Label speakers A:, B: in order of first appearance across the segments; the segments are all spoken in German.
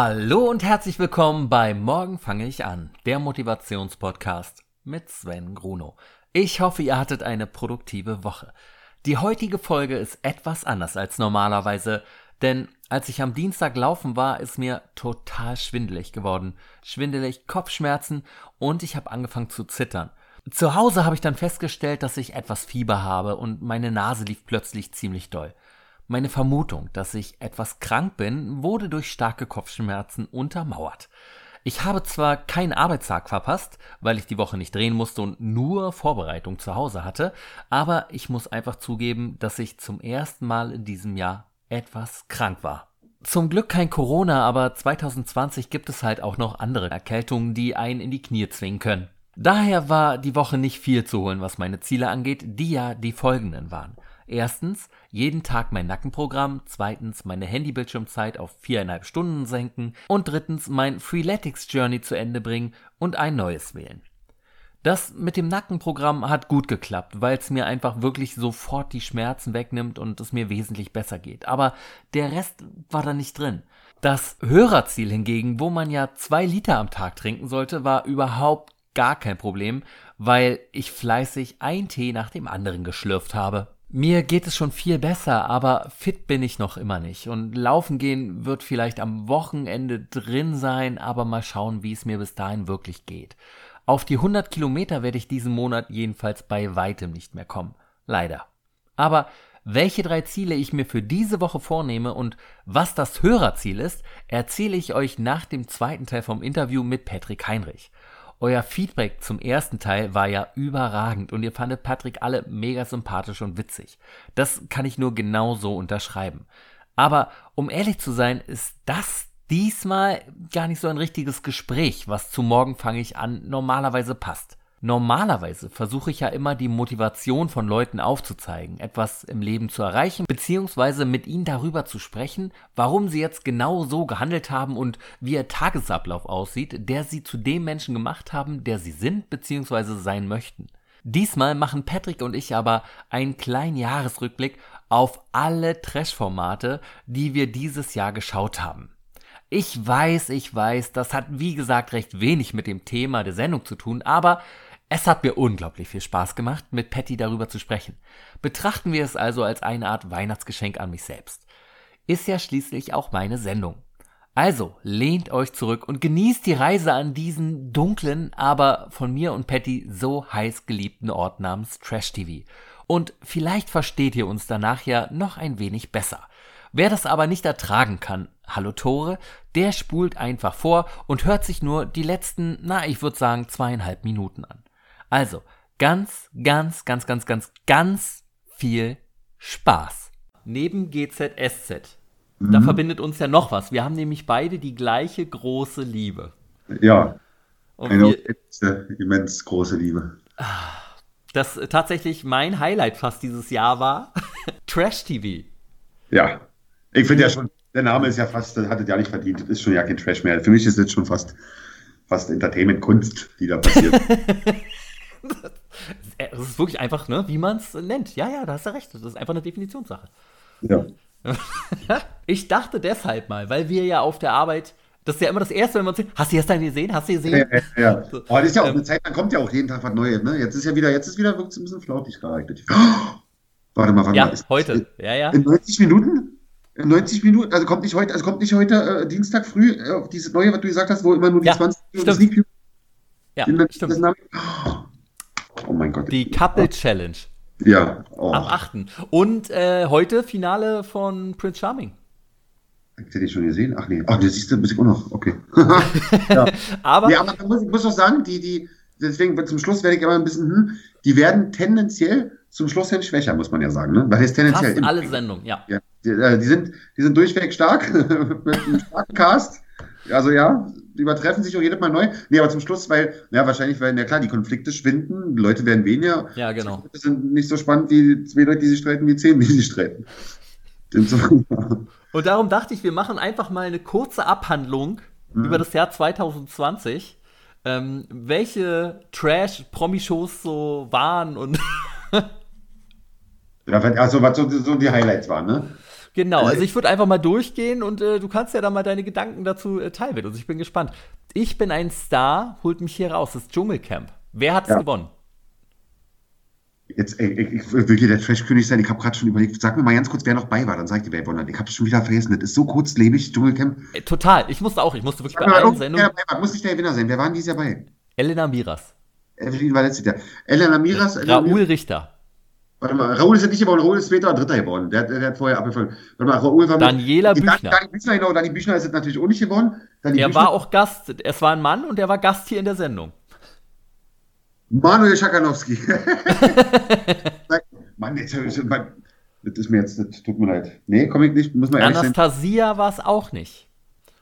A: Hallo und herzlich willkommen bei Morgen fange ich an, der Motivationspodcast mit Sven Gruno. Ich hoffe, ihr hattet eine produktive Woche. Die heutige Folge ist etwas anders als normalerweise, denn als ich am Dienstag laufen war, ist mir total schwindelig geworden. Schwindelig, Kopfschmerzen und ich habe angefangen zu zittern. Zu Hause habe ich dann festgestellt, dass ich etwas Fieber habe und meine Nase lief plötzlich ziemlich doll. Meine Vermutung, dass ich etwas krank bin, wurde durch starke Kopfschmerzen untermauert. Ich habe zwar keinen Arbeitstag verpasst, weil ich die Woche nicht drehen musste und nur Vorbereitung zu Hause hatte, aber ich muss einfach zugeben, dass ich zum ersten Mal in diesem Jahr etwas krank war. Zum Glück kein Corona, aber 2020 gibt es halt auch noch andere Erkältungen, die einen in die Knie zwingen können. Daher war die Woche nicht viel zu holen, was meine Ziele angeht, die ja die folgenden waren. Erstens, jeden Tag mein Nackenprogramm, zweitens meine Handybildschirmzeit auf viereinhalb Stunden senken und drittens mein Freeletics Journey zu Ende bringen und ein neues wählen. Das mit dem Nackenprogramm hat gut geklappt, weil es mir einfach wirklich sofort die Schmerzen wegnimmt und es mir wesentlich besser geht. Aber der Rest war da nicht drin. Das Hörerziel hingegen, wo man ja zwei Liter am Tag trinken sollte, war überhaupt gar kein Problem, weil ich fleißig ein Tee nach dem anderen geschlürft habe. Mir geht es schon viel besser, aber fit bin ich noch immer nicht. Und laufen gehen wird vielleicht am Wochenende drin sein, aber mal schauen, wie es mir bis dahin wirklich geht. Auf die 100 Kilometer werde ich diesen Monat jedenfalls bei weitem nicht mehr kommen. Leider. Aber welche drei Ziele ich mir für diese Woche vornehme und was das Hörerziel ist, erzähle ich euch nach dem zweiten Teil vom Interview mit Patrick Heinrich. Euer Feedback zum ersten Teil war ja überragend und ihr fandet Patrick alle mega sympathisch und witzig. Das kann ich nur genauso unterschreiben. Aber um ehrlich zu sein, ist das diesmal gar nicht so ein richtiges Gespräch, was zu morgen fange ich an normalerweise passt. Normalerweise versuche ich ja immer die Motivation von Leuten aufzuzeigen, etwas im Leben zu erreichen, beziehungsweise mit ihnen darüber zu sprechen, warum sie jetzt genau so gehandelt haben und wie ihr Tagesablauf aussieht, der sie zu dem Menschen gemacht haben, der sie sind, beziehungsweise sein möchten. Diesmal machen Patrick und ich aber einen kleinen Jahresrückblick auf alle Trash-Formate, die wir dieses Jahr geschaut haben. Ich weiß, ich weiß, das hat wie gesagt recht wenig mit dem Thema der Sendung zu tun, aber es hat mir unglaublich viel Spaß gemacht, mit Patty darüber zu sprechen. Betrachten wir es also als eine Art Weihnachtsgeschenk an mich selbst. Ist ja schließlich auch meine Sendung. Also lehnt euch zurück und genießt die Reise an diesen dunklen, aber von mir und Patty so heiß geliebten Ort namens Trash TV. Und vielleicht versteht ihr uns danach ja noch ein wenig besser. Wer das aber nicht ertragen kann, hallo Tore, der spult einfach vor und hört sich nur die letzten, na, ich würde sagen, zweieinhalb Minuten an. Also, ganz, ganz, ganz, ganz, ganz, ganz viel Spaß. Neben GZSZ. Mhm. Da verbindet uns ja noch was. Wir haben nämlich beide die gleiche große Liebe.
B: Ja. Und eine wir, immens große Liebe.
A: Das tatsächlich mein Highlight fast dieses Jahr war. Trash TV.
B: Ja. Ich finde ja schon, der Name ist ja fast, das hat es ja nicht verdient. Das ist schon ja kein Trash mehr. Für mich ist es schon fast, fast Entertainment-Kunst, die da passiert.
A: Es ist wirklich einfach, ne, wie man es nennt. Ja, ja, da hast du recht. Das ist einfach eine Definitionssache.
B: Ja.
A: ich dachte deshalb mal, weil wir ja auf der Arbeit, das ist ja immer das Erste, wenn man sieht, hast du gestern gesehen? Hast du gesehen?
B: Ja, ja, ja. So, Aber das ist ja auch ähm, eine Zeit, dann kommt ja auch jeden Tag was Neues, ne? Jetzt ist ja wieder, jetzt ist wieder wirklich ein bisschen flautig geeignet. Oh, warte mal, warte
A: ja. Ist, heute, ja, ja.
B: In 90 Minuten? In 90 Minuten, also kommt nicht heute, also kommt nicht heute äh, Dienstag früh äh, dieses neue, was du gesagt hast, wo immer nur die
A: ja,
B: 20
A: Minuten Sneak Ja,
B: stimmt. Das Name, oh,
A: Oh mein Gott. Die Couple Challenge.
B: Ja.
A: Oh. Am 8. Und äh, heute Finale von Prince Charming.
B: Ich hätte ich schon gesehen. Ach nee, ach, das siehst du ein bisschen auch noch. Okay. ja.
A: aber,
B: ja, aber ich muss, muss auch sagen, die, die, deswegen zum Schluss werde ich immer ein bisschen, hm, die werden tendenziell zum Schluss hin schwächer, muss man ja sagen. Ne?
A: Weil tendenziell Fast alle Sendungen, ja.
B: ja die, äh, die, sind, die sind durchweg stark, mit einem starken Cast. Also ja, übertreffen sich auch jedes Mal neu. Nee, aber zum Schluss, weil, ja, wahrscheinlich, weil, na klar, die Konflikte schwinden, die Leute werden weniger.
A: Ja, genau.
B: Das sind nicht so spannend wie zwei Leute, die sich streiten, wie zehn, die sich streiten.
A: Und darum dachte ich, wir machen einfach mal eine kurze Abhandlung mhm. über das Jahr 2020. Ähm, welche Trash-Promi-Shows so waren und.
B: ja, also was so, so die Highlights waren, ne?
A: Genau, also ich würde einfach mal durchgehen und äh, du kannst ja dann mal deine Gedanken dazu äh, teilen. Also ich bin gespannt. Ich bin ein Star, holt mich hier raus, das Dschungelcamp. Wer hat es
B: Ja.
A: gewonnen?
B: Jetzt, ey, ich, ich will hier der Trash-König sein. Ich habe gerade schon überlegt, sag mir mal ganz kurz, wer noch bei war, dann sag ich dir, wer gewonnen hat. Ich habe schon wieder vergessen. Das ist so kurzlebig, Dschungelcamp.
A: Äh, total, ich musste auch, ich musste wirklich
B: Sag
A: bei allen Sendungen.
B: Muss nicht der Gewinner sein. Wer war denn dieses Jahr bei?
A: Elena Miras,
B: Evelyn war letztes Jahr. Elena Miras.
A: Raoul Richter,
B: Warte mal, Raoul ist ja nicht geworden, Raoul ist oder dritter geworden. Der, der, der hat vorher abgefallen. Warte mal, Raoul war mit-
A: Daniela
B: Dan-
A: Büchner.
B: Dani Büchner, genau, Dani Büchner ist jetzt natürlich auch nicht geworden. Dani
A: Er
B: Büchner,
A: war auch Gast, es war ein Mann und er war Gast hier in der Sendung.
B: Manuel Schakanowski. Mann, jetzt, das ist mir jetzt, das tut mir leid. Nee, komm ich nicht, muss man ehrlich.
A: Anastasia war es auch nicht.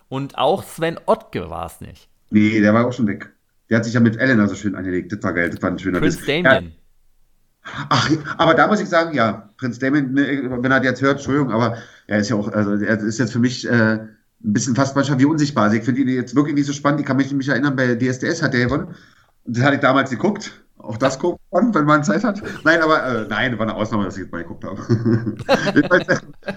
A: Und auch Sven Ottke war es nicht.
B: Nee, der war auch schon weg. Der hat sich ja mit Elena so schön angelegt. Das war geil, das war ein schöner Diss.
A: Damien.
B: Ach, aber da muss ich sagen, ja, Prinz Damien, ne, wenn er jetzt hört, Entschuldigung, aber er ist ja auch, also er ist jetzt für mich äh, ein bisschen fast manchmal wie unsichtbar. Also ich finde ihn jetzt wirklich nicht so spannend. Ich kann mich nämlich erinnern, bei DSDS hat er gewonnen. Das hatte ich damals geguckt. Auch das guckt man, wenn man Zeit hat. Nein, aber äh, nein, war eine Ausnahme, dass ich jetzt mal geguckt habe. jedenfalls,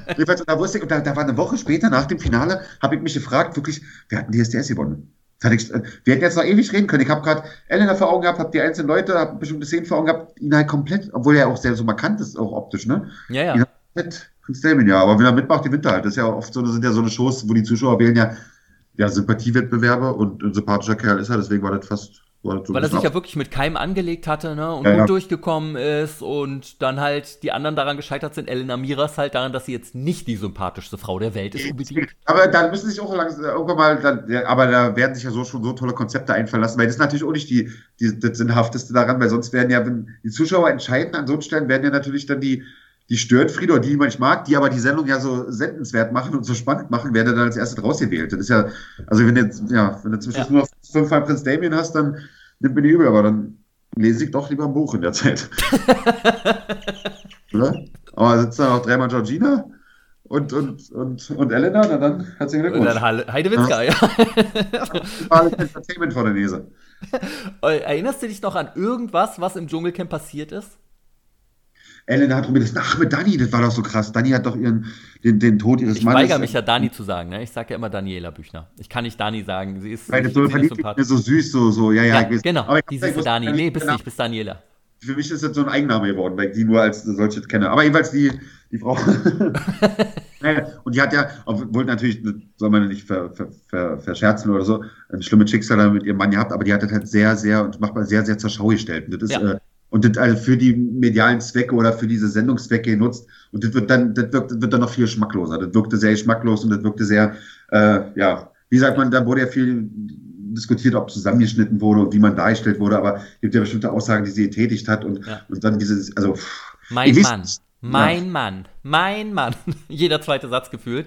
B: jedenfalls, da wusste ich, und da, da war eine Woche später, nach dem Finale, habe ich mich gefragt, wirklich, wer hat denn DSDS gewonnen? Wir hätten jetzt noch ewig reden können. Ich habe gerade Elena vor Augen gehabt, habe die einzelnen Leute, habe bestimmte Szenen vor Augen gehabt, ihn halt komplett, obwohl er auch sehr so markant ist, auch optisch, ne?
A: Ja, ja.
B: Ihn hat komplett Prinz Damien, ja, aber wenn er mitmacht, gewinnt er halt. Das ist ja oft so, das sind ja so eine Shows, wo die Zuschauer wählen ja, ja Sympathiewettbewerbe und ein sympathischer Kerl ist er, deswegen war das fast, das so
A: Weil er sich ja wirklich mit keinem angelegt hatte, ne? Und
B: Ja,
A: gut
B: ja.
A: durchgekommen ist und dann halt die anderen daran gescheitert sind. Elena Miras halt daran, dass sie jetzt nicht die sympathischste Frau der Welt ist, unbedingt.
B: Aber dann müssen sich auch langsam, irgendwann mal, dann, aber da werden sich ja so schon so tolle Konzepte einfallen lassen, weil das ist natürlich auch nicht die, die, das Sinnhafteste daran, weil sonst werden ja, wenn die Zuschauer entscheiden an so Stellen, werden ja natürlich dann die, die Störenfriede oder die, die man nicht mag, die aber die Sendung ja so sendenswert machen und so spannend machen, werden dann als erstes rausgewählt. Das ist ja, also wenn jetzt, ja, wenn du zum Schluss
A: Ja.
B: nur fünfmal Prinz Damien hast, dann nimmt mir die übel, aber dann lese ich doch lieber ein Buch in der Zeit. Oder? Aber sitzt da noch dreimal Georgina und, und, und, und Elena, na dann herzlichen
A: Und
B: Glückwunsch.
A: dann Halle- Heidewitzka, ja.
B: Mal Entertainment vor der Nase.
A: Erinnerst du dich noch an irgendwas, was im Dschungelcamp passiert ist?
B: Elena hat probiert, ach, mit Dani, das war doch so krass. Dani hat doch ihren, den, den Tod ihres
A: Ich
B: Mannes.
A: weigere mich ja, Dani zu sagen, ne? Ich sage ja immer Daniela Büchner. Ich kann nicht Dani sagen. Sie ist
B: Weil das
A: ich
B: so verliebt, so süß, so, so, ja, ja,
A: Ja,
B: ich weiß.
A: genau.
B: Aber ich
A: Die
B: ich
A: süße
B: wusste
A: Dani.
B: gar
A: Nee, bist nicht, bist Daniela.
B: Für mich ist das so ein Eigenname geworden, weil ich die nur als solche kenne. Aber jedenfalls die, die Frau. naja, und die hat ja, obwohl natürlich, das soll man nicht ver, ver, ver, verscherzen oder so, ein schlimmes Schicksal mit ihrem Mann gehabt, aber die hat das halt sehr, sehr, und macht mal sehr, sehr zur Schau gestellt. Und das ist,
A: Ja.
B: äh, und das also für die medialen Zwecke oder für diese Sendungszwecke genutzt. Und das wird dann, das wirkt, das wird dann noch viel schmackloser. Das wirkte sehr geschmacklos und das wirkte sehr, äh, ja, wie sagt man, da wurde ja viel diskutiert, ob zusammengeschnitten wurde und wie man dargestellt wurde, aber es gibt ja bestimmte Aussagen, die sie getätigt hat und,
A: Ja.
B: und dann dieses, also, pff,
A: Mein
B: weiß
A: Mann.
B: nicht.
A: Mein Mann. Mein Mann. Jeder zweite Satz gefühlt.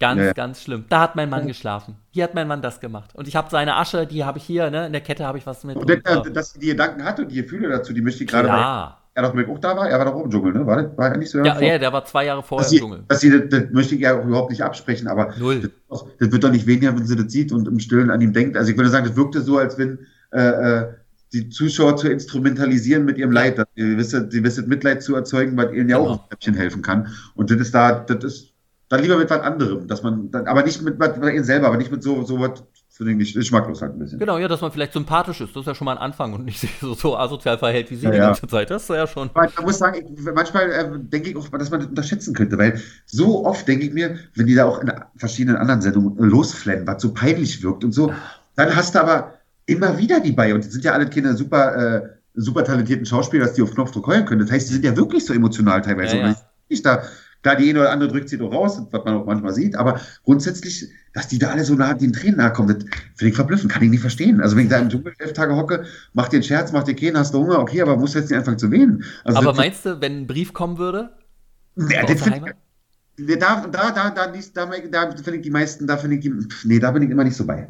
A: Ganz,
B: Ja, ja.
A: ganz schlimm. Da hat mein Mann geschlafen. Hier hat mein Mann das gemacht. Und ich habe seine Asche, die habe ich hier, ne? In der Kette habe ich was mit.
B: und
A: Und,
B: dass,
A: äh,
B: dass sie die Gedanken hatte und die Gefühle dazu, die möchte ich gerade,
A: klar.
B: er doch mit auch da war, er war doch auch im Dschungel, ne? War, das, war er nicht so?
A: Ja, ja, der war zwei Jahre vorher
B: dass
A: im
B: sie,
A: Dschungel.
B: dass sie das, das möchte ich ja auch überhaupt nicht absprechen, aber
A: Null.
B: das, das wird doch nicht weniger, wenn sie das sieht und im Stillen an ihm denkt. Also ich würde sagen, das wirkte so, als wenn äh, äh, die Zuschauer zu instrumentalisieren mit ihrem Leid, dass sie gewisse, gewisses Mitleid zu erzeugen, weil ihnen ja
A: Genau.
B: auch ein Treppchen helfen kann. Und das ist da, das ist dann lieber mit was anderem, dass man, dann, aber nicht mit, mit, mit ihnen selber, aber nicht mit so, so was, finde ich nicht, geschmacklos halt ein bisschen.
A: Genau, ja, dass man vielleicht sympathisch ist. Das ist ja schon mal ein Anfang und nicht so, so asozial verhält wie sie
B: Ja,
A: die
B: ja.
A: ganze Zeit. Das ist ja schon.
B: Man muss sagen, ich, manchmal äh, denke ich auch, dass man das unterschätzen könnte, weil so oft denke ich mir, wenn die da auch in verschiedenen anderen Sendungen losflennen, was so peinlich wirkt und so, dann hast du aber immer wieder die bei und die sind ja alle keine super, äh, super talentierten Schauspieler, dass die auf Knopfdruck heulen können. Das heißt, die sind ja wirklich so emotional teilweise.
A: Ja, ja.
B: Ich da, klar, die eine oder andere drückt sie doch raus, was man auch manchmal sieht, aber grundsätzlich, dass die da alle so nah, den Tränen nahe kommen, das finde ich verblüffend, kann ich nicht verstehen. Also wenn ich da im Dschungel elf Tage hocke, mach dir einen Scherz, mach dir keinen, hast du Hunger, okay, aber musst du jetzt nicht anfangen zu wehen. Also
A: Aber meinst du, wenn ein Brief kommen würde?
B: ja, das
A: der
B: find
A: Heimat?
B: ich, da, da, da, da, da, da finde ich die meisten, da finde ich die, nee, da bin ich immer nicht so bei.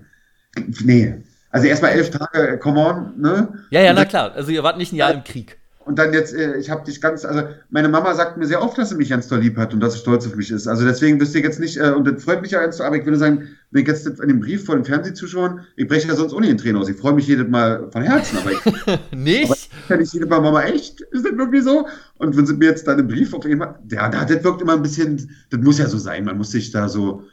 B: Nee. Also erstmal elf Tage, come on, ne?
A: Ja, ja, na klar. Also ihr wart nicht ein Jahr im Krieg.
B: Und dann jetzt, äh, ich habe dich ganz, also meine Mama sagt mir sehr oft, dass sie mich ganz toll lieb hat und dass sie stolz auf mich ist. Also deswegen wirst du jetzt nicht, äh, und das freut mich ja ganz, aber ich würde sagen, wenn ich jetzt in dem Brief vor den Fernsehzuschauern, ich breche ja sonst ohne den Tränen aus. Ich freue mich jedes Mal von Herzen, aber ich.
A: nicht? Aber
B: ich kann jedes Mal, Mama, echt? Ist das wirklich so? Und wenn sie mir jetzt dann einen Brief auf einmal, ja, das wirkt immer ein bisschen, das muss ja so sein, man muss sich da so,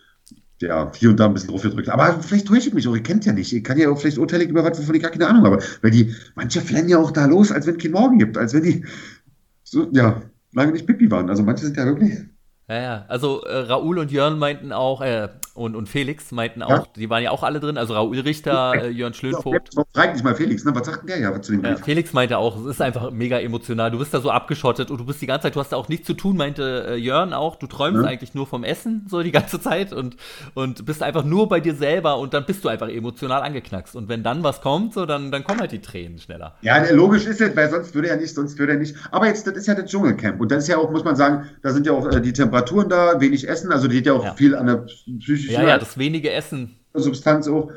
B: ja, hier und da ein bisschen draufgedrückt. Aber vielleicht täusche ich mich auch, ihr kennt ja nicht. Ich kann ja auch vielleicht urteilig über was, wovon ich gar keine Ahnung habe. Weil die, manche flennen ja auch da los, als wenn es keinen Morgen gibt, als wenn die, so, ja, lange nicht Pipi waren. Also manche sind ja wirklich.
A: Ja, ja. Also äh, Raoul und Jörn meinten auch, äh, und, und Felix meinten auch, ja. die waren ja auch alle drin, also Raoul Richter, äh, Jörn Schlönvogt.
B: Ja, frag nicht mal Felix, ne? Was sagt der ja zu dem
A: ja, Felix meinte auch, es ist einfach mega emotional. Du bist da so abgeschottet und du bist die ganze Zeit, du hast da auch nichts zu tun, meinte äh, Jörn auch. Du träumst ja. eigentlich nur vom Essen, so die ganze Zeit und, und bist einfach nur bei dir selber und dann bist du einfach emotional angeknackst. Und wenn dann was kommt, so, dann, dann kommen halt die Tränen schneller.
B: Ja, logisch ist es, weil sonst würde er nicht, sonst würde er nicht. Aber jetzt, das ist ja das Dschungelcamp und das ist ja auch, muss man sagen, da sind ja auch äh, die Temperaturen da, wenig Essen, also die hat ja auch viel an der
A: psychischen. Ja, ja, das wenige Essen.
B: Substanz auch.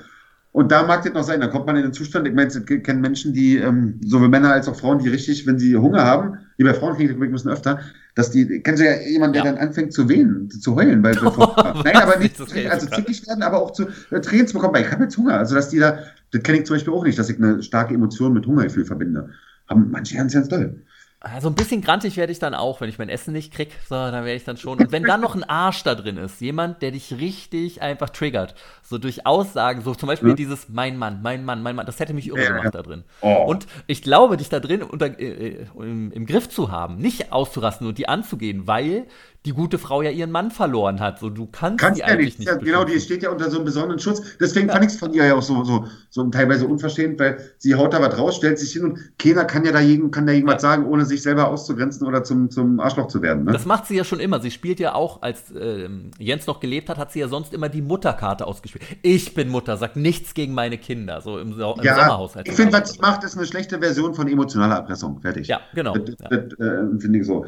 B: Und da mag das noch sein, da kommt man in den Zustand, ich meine, ich kenne Menschen, die, ähm, sowohl Männer als auch Frauen, die richtig, wenn sie Hunger haben, die bei Frauen kriegen, ich müssen öfter, dass die, kennst du ja jemanden, der ja. dann anfängt zu wehen, zu heulen, weil oh, nein, aber nicht, also zickig werden, aber auch zu äh, Tränen zu bekommen, weil ich habe jetzt Hunger, also dass die da, das kenne ich zum Beispiel auch nicht, dass ich eine starke Emotion mit Hungergefühl verbinde. Haben manche ganz, ganz doll.
A: Also ein bisschen grantig werde ich dann auch, wenn ich mein Essen nicht krieg, so, dann werde ich dann schon. Und wenn dann noch ein Arsch da drin ist, jemand, der dich richtig einfach triggert, so durch Aussagen, so zum Beispiel ja. dieses mein Mann, mein Mann, mein Mann, das hätte mich irre gemacht ja. da drin. Oh. Und ich glaube, dich da drin unter, äh, äh, im, im, Griff zu haben, nicht auszurasten und die anzugehen, weil die gute Frau ja ihren Mann verloren hat. So, du kannst, kannst die ja eigentlich nicht. Ja,
B: genau, die steht ja unter so einem besonderen Schutz. Deswegen ja. fand ich es von ihr ja auch so, so, so teilweise unverschämt, weil sie haut da was raus, stellt sich hin und keiner kann ja da jeden, kann da irgendwas sagen, ohne sich selber auszugrenzen oder zum, zum Arschloch zu werden. Ne?
A: Das macht sie ja schon immer. Sie spielt ja auch, als äh, Jens noch gelebt hat, hat sie ja sonst immer die Mutterkarte ausgespielt. Ich bin Mutter, sag nichts gegen meine Kinder, so im, im ja, Sommerhaushalt.
B: Ich finde, was sie macht, ist eine schlechte Version von emotionaler Erpressung. Fertig.
A: Ja, genau.
B: Das, das, das äh, finde ich so.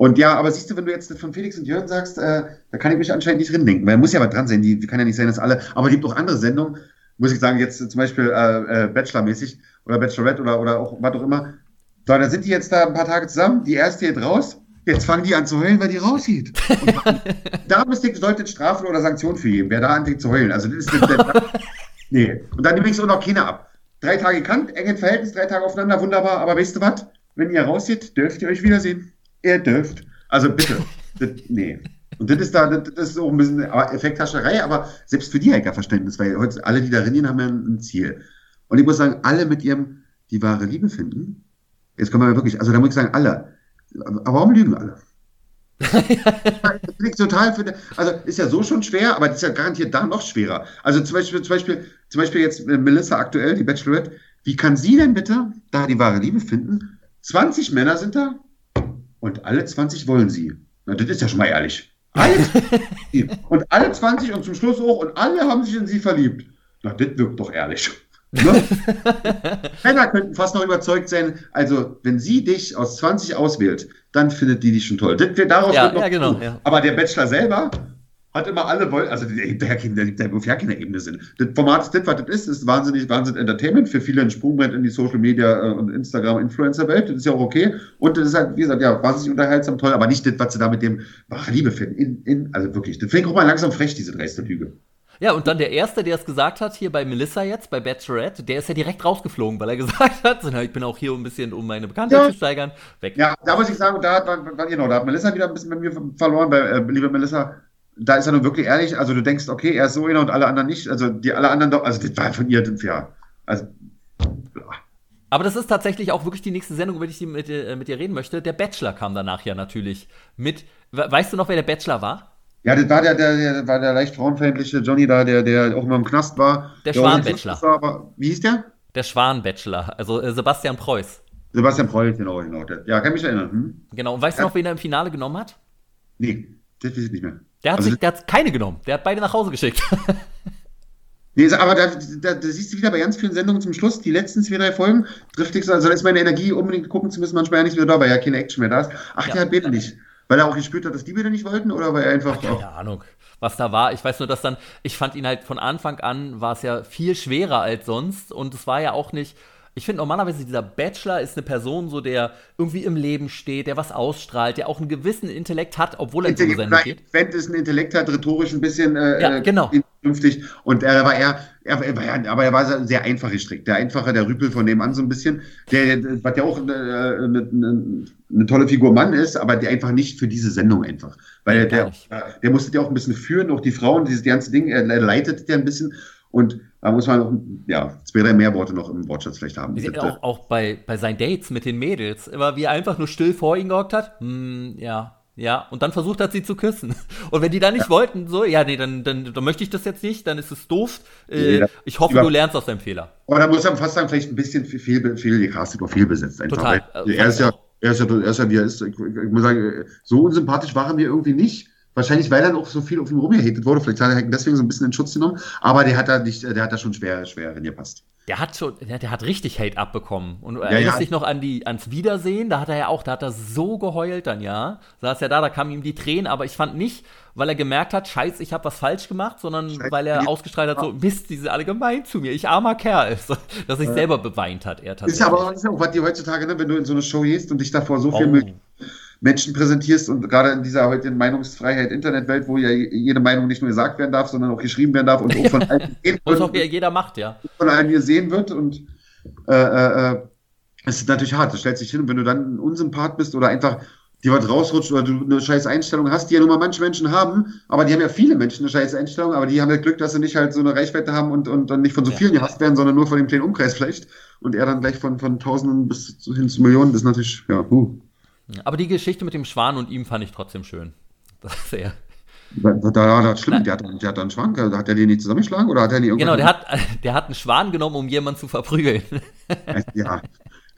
B: Und ja, aber siehst du, wenn du jetzt von Felix und Jörn sagst, äh, da kann ich mich anscheinend nicht drin denken, weil muss ja was dran sein, die, die kann ja nicht sein, dass alle, aber es gibt auch andere Sendungen, muss ich sagen, jetzt zum Beispiel äh, äh, Bachelor-mäßig oder Bachelorette oder, oder auch was auch immer. So, da sind die jetzt da ein paar Tage zusammen, die erste geht raus, jetzt fangen die an zu heulen, weil die rauszieht. da müsste ich, sollte Strafen oder Sanktionen für jeden, wer da anfängt zu heulen. Also das ist das, das, Nee. Und dann nehme ich es auch noch keiner ab. Drei Tage kannt, engen Verhältnis, drei Tage aufeinander, wunderbar, aber weißt du was? Wenn ihr rauszieht, dürft ihr euch wiedersehen ihr dürft. Also bitte. das, nee. Und das ist da, das, das ist auch ein bisschen Effekthascherei, aber selbst für die Hacker Verständnis, weil heute alle, die da rennen, haben ja ein Ziel. Und ich muss sagen, alle mit ihrem die wahre Liebe finden. Jetzt kommen wir wirklich, also da muss ich sagen, alle. Aber warum lügen alle? das total für, also ist ja so schon schwer, aber das ist ja garantiert da noch schwerer. Also zum Beispiel, zum Beispiel, zum Beispiel jetzt Melissa aktuell, die Bachelorette, wie kann sie denn bitte da die wahre Liebe finden? 20 Männer sind da, und alle 20 wollen sie. Na, das ist ja schon mal ehrlich. Alle und alle 20 und zum Schluss auch und alle haben sich in sie verliebt. Na, das wirkt doch ehrlich. Ne? Männer könnten fast noch überzeugt sein, also wenn sie dich aus 20 auswählt, dann findet die dich schon toll. Das, daraus
A: ja, ja, genau, ja.
B: Aber der Bachelor selber, hat immer alle wollen, also der auf ja keine Ebene sind. Das Format ist das, was das ist, ist wahnsinnig, wahnsinnig Entertainment, für viele ein Sprungbrett in die Social Media äh, und Instagram-Influencer-Welt, das ist ja auch okay. Und das ist halt, wie gesagt, ja, wahnsinnig unterhaltsam, toll, aber nicht das, was sie da mit dem wahre Liebe finden. In, in, also wirklich, das finde ich auch mal langsam frech, diese dreiste Lüge.
A: Ja, und dann der Erste, der es gesagt hat, hier bei Melissa jetzt, bei Bachelorette, der ist ja direkt rausgeflogen, weil er gesagt hat, ich bin auch hier ein bisschen, um meine Bekanntheit ja. zu steigern,
B: weg. Ja, da muss ich sagen, da hat, genau, da hat Melissa wieder ein bisschen bei mir verloren, weil, äh, liebe Melissa, da ist er nun wirklich ehrlich, also du denkst, okay, er ist so einer und alle anderen nicht, also die alle anderen doch, also das war von ihr, ja, also,
A: Aber das ist tatsächlich auch wirklich die nächste Sendung, über die ich mit, äh, mit dir reden möchte. Der Bachelor kam danach ja natürlich mit. Weißt du noch, wer der Bachelor war?
B: Ja, das war der, der, der war der leicht frauenfeindliche Johnny da, der, der auch immer im Knast war.
A: Der Schwan-Bachelor.
B: Wie hieß der?
A: Der Schwan-Bachelor, also äh, Sebastian Preuß.
B: Sebastian Preuß, genau, genau. Ja, kann mich erinnern. Hm?
A: Genau, und weißt ja. du noch, wen er im Finale genommen hat?
B: Nee, das weiß ich nicht mehr.
A: Der hat, also, sich, der hat keine genommen. Der hat beide nach Hause geschickt.
B: nee, aber da, da, da, siehst du wieder bei ganz vielen Sendungen zum Schluss, die letzten zwei, drei Folgen, trifft ich so, also da ist meine Energie, unbedingt gucken zu müssen, manchmal ja nicht wieder da, weil ja keine Action mehr da ist. Ach, ja. der hat Bete nicht. Weil er auch gespürt hat, dass die Bilder nicht wollten oder weil er einfach. Ach,
A: keine Ahnung, was da war. Ich weiß nur, dass dann, ich fand ihn halt von Anfang an, war es ja viel schwerer als sonst und es war ja auch nicht Ich finde normalerweise dieser Bachelor ist eine Person, so der irgendwie im Leben steht, der was ausstrahlt, der auch einen gewissen Intellekt hat, obwohl er in so Sendung geht.
B: Wenn es ein Intellekt hat, rhetorisch ein bisschen äh,
A: Ja, genau.
B: vernünftig. Und er war eher, er, er war ja, aber er war sehr einfach gestrickt. Der einfache, der Rüpel von nebenan so ein bisschen, der, der was ja auch eine, eine, eine, eine tolle Figur Mann ist, aber der einfach nicht für diese Sendung einfach. Weil
A: Gar
B: der,
A: nicht.
B: der musste ja auch ein bisschen führen, auch die Frauen, dieses ganze Ding, er leitet ja ein bisschen. Und da muss man noch, ja, zwei, drei mehr Worte noch im Wortschatz vielleicht haben.
A: Auch, auch bei, bei seinen Dates mit den Mädels, immer wie er einfach nur still vor ihnen gehockt hat. Hm, ja, ja. Und dann versucht hat, sie zu küssen. Und wenn die dann nicht wollten, so, ja, nee, dann, dann, dann möchte ich das jetzt nicht, dann ist es doof. Äh,
B: Nee, da-
A: ich hoffe, du lernst aus deinem Fehler.
B: Aber da muss man fast sagen, vielleicht ein bisschen viel, viel, viel viel besetzt einfach.
A: Total.
B: Weil
A: Äh,
B: Er ist ja,
A: fand ich
B: er ist ja, er ist ja, wie er ist. Ich, ich muss sagen, so unsympathisch waren wir irgendwie nicht. Wahrscheinlich, weil dann auch so viel auf ihn rumgehatet wurde. Vielleicht hat er deswegen so ein bisschen in Schutz genommen. Aber der hat da nicht, der hat da schon schwer, schwer reingepasst.
A: Der hat schon, der, der hat richtig Hate abbekommen. Und
B: Ja,
A: erinnerst
B: ja.
A: dich noch an die, ans Wiedersehen, da hat er ja auch, da hat er so geheult dann, ja. Saß ja da, da kamen ihm die Tränen, aber ich fand nicht, weil er gemerkt hat, scheiße, ich habe was falsch gemacht, sondern
B: Scheiße,
A: weil er ausgestrahlt hat, so, Mist, die sind alle gemein zu mir, ich armer Kerl. Dass er sich selber beweint hat, er
B: Ist
A: tatsächlich.
B: ja aber ist ja auch, was die heutzutage, ne, wenn du in so eine Show gehst und dich davor so viel
A: Oh.
B: mit Menschen präsentierst und gerade in dieser heutigen Meinungsfreiheit Internetwelt, wo ja jede Meinung nicht nur gesagt werden darf, sondern auch geschrieben werden darf und auch von allen gesehen wird.
A: auch jeder macht, ja.
B: von allen gesehen wird und äh, äh, äh, es ist natürlich hart. Das stellt sich hin und wenn du dann ein Unsympath bist oder einfach dir was rausrutscht oder du eine scheiß Einstellung hast, die ja nun mal manche Menschen haben, aber die haben ja viele Menschen eine scheiß Einstellung, aber die haben ja Glück, dass sie nicht halt so eine Reichweite haben und, und dann nicht von so
A: Ja.
B: vielen gehasst werden, sondern nur von dem kleinen Umkreis vielleicht und er dann gleich von, von Tausenden bis hin zu Millionen, das ist natürlich, ja, huh.
A: Aber die Geschichte mit dem Schwan und ihm fand ich trotzdem schön. Das ist sehr.
B: Da, da, da, das stimmt, der hat, der hat einen Schwank, hat er den nicht zusammengeschlagen oder hat er nicht
A: Genau, der hat, der hat einen Schwan genommen, um jemanden zu verprügeln.
B: Ja,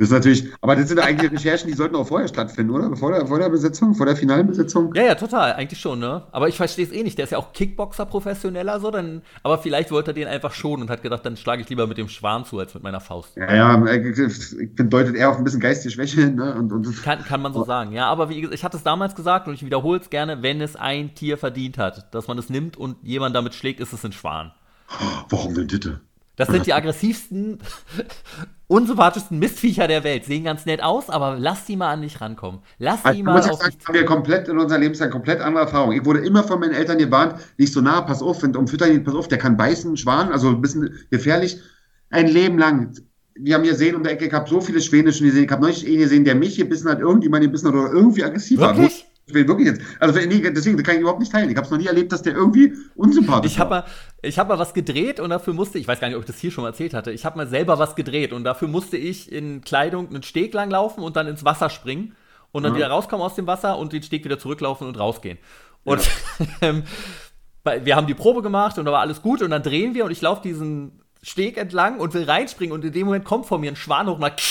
B: das ist natürlich, aber das sind eigentlich Recherchen, die sollten auch vorher stattfinden, oder? Vor der, vor der Besetzung, vor der finalen Besetzung?
A: Ja, ja, total, eigentlich schon, ne? Aber ich verstehe es eh nicht. Der ist ja auch Kickboxer professioneller, so, dann, aber vielleicht wollte er den einfach schonen und hat gedacht, dann schlage ich lieber mit dem Schwan zu, als mit meiner Faust.
B: Ja, ja, ich finde, deutet eher auf ein bisschen geistige Schwäche hin, ne? Und, und
A: Kann, kann man so sagen, ja. Aber wie gesagt, ich hatte es damals gesagt und ich wiederhole es gerne, wenn es ein Tier verdient hat, dass man es nimmt und jemand damit schlägt, ist es ein Schwan.
B: warum denn bitte?
A: Das sind die aggressivsten, unsympathischsten Mistviecher der Welt. Sehen ganz nett aus, aber lass die mal an dich rankommen. Lass
B: Also,
A: die mal
B: muss ich
A: auf
B: sagen, haben wir komplett in unserer Lebenszeit komplett andere Erfahrungen. Ich wurde immer von meinen Eltern gewarnt, nicht so nah, pass auf, wenn um Füttern, pass auf, der kann beißen, Schwan, also ein bisschen gefährlich. Ein Leben lang. Wir haben hier sehen um der Ecke, ich habe so viele Schwäne schon gesehen. Ich habe neulich einen gesehen, der mich gebissen hat, irgendjemand gebissen hat oder irgendwie aggressiv war.
A: Wirklich?
B: Ich will wirklich jetzt. Also deswegen kann ich überhaupt nicht teilen. Ich habe es noch nie erlebt, dass der irgendwie unsympathisch
A: Ich habe mal, ich hab mal was gedreht und dafür musste, ich weiß gar nicht, ob ich das hier schon mal erzählt hatte, ich habe mal selber was gedreht und dafür musste ich in Kleidung einen Steg lang laufen und dann ins Wasser springen und dann
B: Mhm.
A: wieder rauskommen aus dem Wasser und den Steg wieder zurücklaufen und rausgehen. Und ähm, weil wir haben die Probe gemacht und da war alles gut und dann drehen wir und ich laufe diesen Steg entlang und will reinspringen und in dem Moment kommt vor mir ein Schwan hoch und macht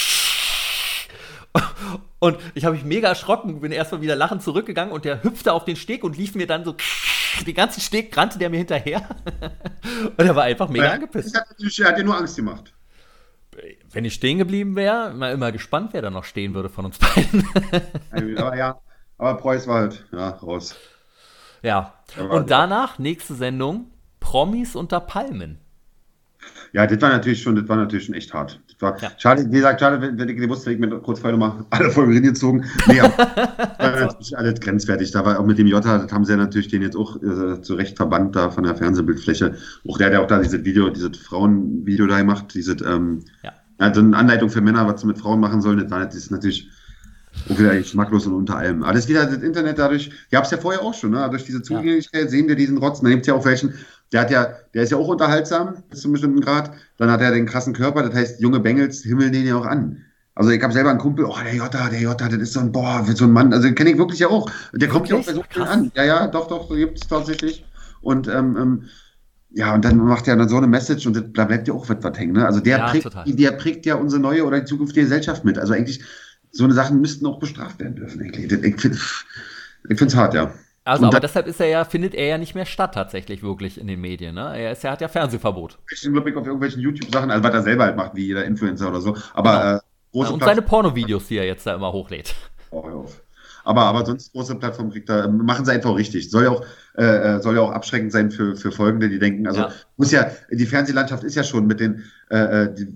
A: und ich habe mich mega erschrocken, bin erstmal wieder lachend zurückgegangen und der hüpfte auf den Steg und lief mir dann so den ganzen Steg rannte der mir hinterher. und er war einfach mega
B: Ja,
A: angepisst.
B: das hat, er hat dir nur Angst gemacht.
A: Wenn ich stehen geblieben wäre, mal immer gespannt, wer da noch stehen würde von uns beiden.
B: aber ja, aber Preuß war halt, ja, raus.
A: ja. Und danach, nächste Sendung, Promis unter Palmen.
B: Ja, das war natürlich schon, das war natürlich schon echt hart. War,
A: Ja.
B: Schade, wie gesagt, schade, wenn, wenn ich gewusst hätte, ich mir kurz vorher nochmal alle Folgen hingezogen. Nee, aber das war natürlich alles grenzwertig. Da war auch mit dem Jota, das haben sie ja natürlich den jetzt auch äh, zu Recht verbannt da von der Fernsehbildfläche. Auch der, der auch da dieses Video, dieses Frauenvideo da gemacht, dieses, ähm,
A: Ja.
B: ja. so eine Anleitung für Männer, was sie mit Frauen machen sollen, das war das ist natürlich auch wieder geschmacklos und unter allem. Aber das wieder das Internet dadurch, gab es ja vorher auch schon, ne? Durch diese Zugänglichkeit sehen wir diesen Rotzen. Da gibt es ja auch welchen, der hat ja, der ist ja auch unterhaltsam bis zu einem bestimmten Grad. Dann hat er den krassen Körper, das heißt, junge Bengels himmeln den ja auch an. Also ich habe selber einen Kumpel, oh, der Jota, der Jota, das ist so ein, boah, so ein Mann, also den kenne ich wirklich ja auch. Der kommt ja auch bei so an. Ja, ja, doch, doch, so gibt es tatsächlich. Und ähm, ähm, ja, und dann macht er dann so eine Message und das- da bleibt ja auch was, was hängen. Ne? Also der,
A: Ja,
B: prägt,
A: total.
B: der prägt ja unsere neue oder die zukünftige Gesellschaft mit. Also eigentlich, so eine Sachen müssten auch bestraft werden dürfen. eigentlich. Ich finde es hart, ja.
A: Also,
B: Und
A: aber deshalb ist er ja, findet er ja nicht mehr statt tatsächlich wirklich in den Medien. Ne? Er ist, er hat ja Fernsehverbot.
B: Ich glaube ich, auf irgendwelchen YouTube-Sachen, also was er selber halt macht, wie jeder Influencer oder so. Aber
A: Genau.
B: äh, große
A: und
B: Platt-
A: seine Pornovideos, die er jetzt da immer hochlädt.
B: Oh, auf. Aber, aber sonst große Plattformen kriegt er, machen sie einfach richtig. Soll ja auch, äh, äh, soll ja auch abschreckend sein für, für Folgende, die denken, also ja. muss ja, die Fernsehlandschaft ist ja schon mit den, äh, äh die,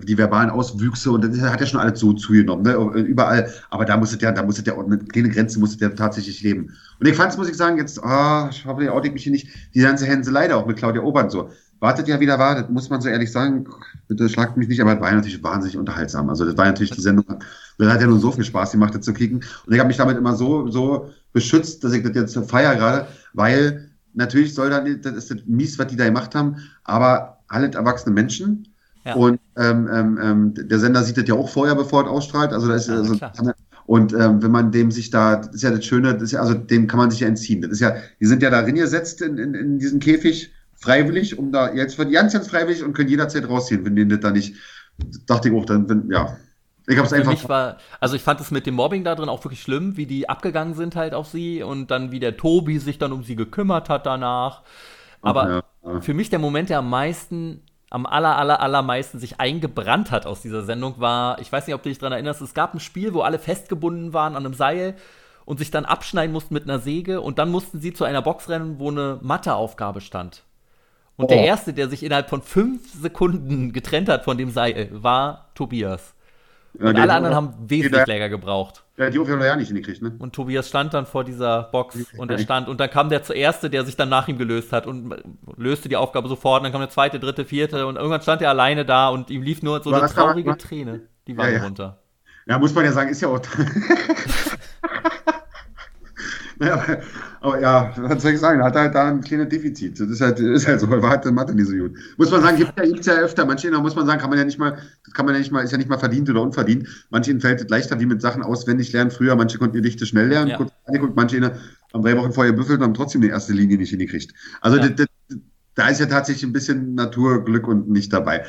B: die verbalen Auswüchse und das hat ja schon alles so zugenommen, ne? Überall. Aber da muss es ja, da muss es ja auch eine kleine Grenze muss es ja tatsächlich leben. Und ich fand es, muss ich sagen, jetzt, ah, ich hoffe, ihr outet mich hier nicht, die ganze Hänselei auch mit Claudia Obern so wartet ja wieder war, das muss man so ehrlich sagen, bitte schlagt mich nicht, aber das war natürlich wahnsinnig unterhaltsam. Also das war natürlich die Sendung, mir hat ja nur so viel Spaß gemacht, das zu kicken. Und ich habe mich damit immer so, so beschützt, dass ich das jetzt feier gerade, weil natürlich soll dann, das ist das mies, was die da gemacht haben, aber alle erwachsene Menschen. Ja. Und ähm, ähm, ähm, der Sender sieht das ja auch vorher, bevor es ausstrahlt. Also da ist ja, also, und ähm, wenn man dem sich da, das ist ja das Schöne, das ist ja, also dem kann man sich ja entziehen. Das ist ja, die sind ja darin gesetzt in, in, in diesem Käfig freiwillig, um da jetzt wird ganz, ganz freiwillig und können jederzeit rausziehen, wenn denen das da nicht, dachte ich auch, dann, wenn, ja.
A: Ich hab's einfach. Mich war, also ich fand es mit dem Mobbing da drin auch wirklich schlimm, wie die abgegangen sind halt auf sie und dann wie der Tobi sich dann um sie gekümmert hat danach. Aber ja, für mich der Moment, der am meisten, am aller, aller, allermeisten sich eingebrannt hat aus dieser Sendung, war, ich weiß nicht, ob du dich daran erinnerst, es gab ein Spiel, wo alle festgebunden waren an einem Seil und sich dann abschneiden mussten mit einer Säge und dann mussten sie zu einer Box rennen, wo eine Matheaufgabe stand. Und oh. der Erste, der sich innerhalb von fünf Sekunden getrennt hat von dem Seil, war Tobias. Ja, und alle anderen haben wesentlich länger gebraucht.
B: Ja, die haben wir ja nicht hingekriegt, ne?
A: Und Tobias stand dann vor dieser Box und er stand und dann kam der zuerste, der sich dann nach ihm gelöst hat und löste die Aufgabe sofort. Und dann kam der zweite, dritte, vierte und irgendwann stand er alleine da und ihm lief nur so War eine traurige Träne die Wange
B: ja, ja.
A: runter.
B: Ja, muss man ja sagen, ist ja auch. naja, aber ja, was soll ich sagen? Hat halt da ein kleines Defizit. Das ist halt, ist halt so, war halt in Mathe nicht so gut. Muss man sagen, gibt ja, gibt's ja öfter. Manche, da muss man sagen, kann man ja nicht mal, kann man ja nicht mal, ist ja nicht mal verdient oder unverdient. Manchen fällt es leichter, wie mit Sachen auswendig lernen. Früher, manche konnten die Dichte schnell lernen, ja. kurz angeguckt, manche haben drei Wochen vorher büffelt und haben trotzdem die erste Linie nicht hingekriegt. Also, ja. das, das, da ist ja tatsächlich ein bisschen Naturglück und nicht dabei.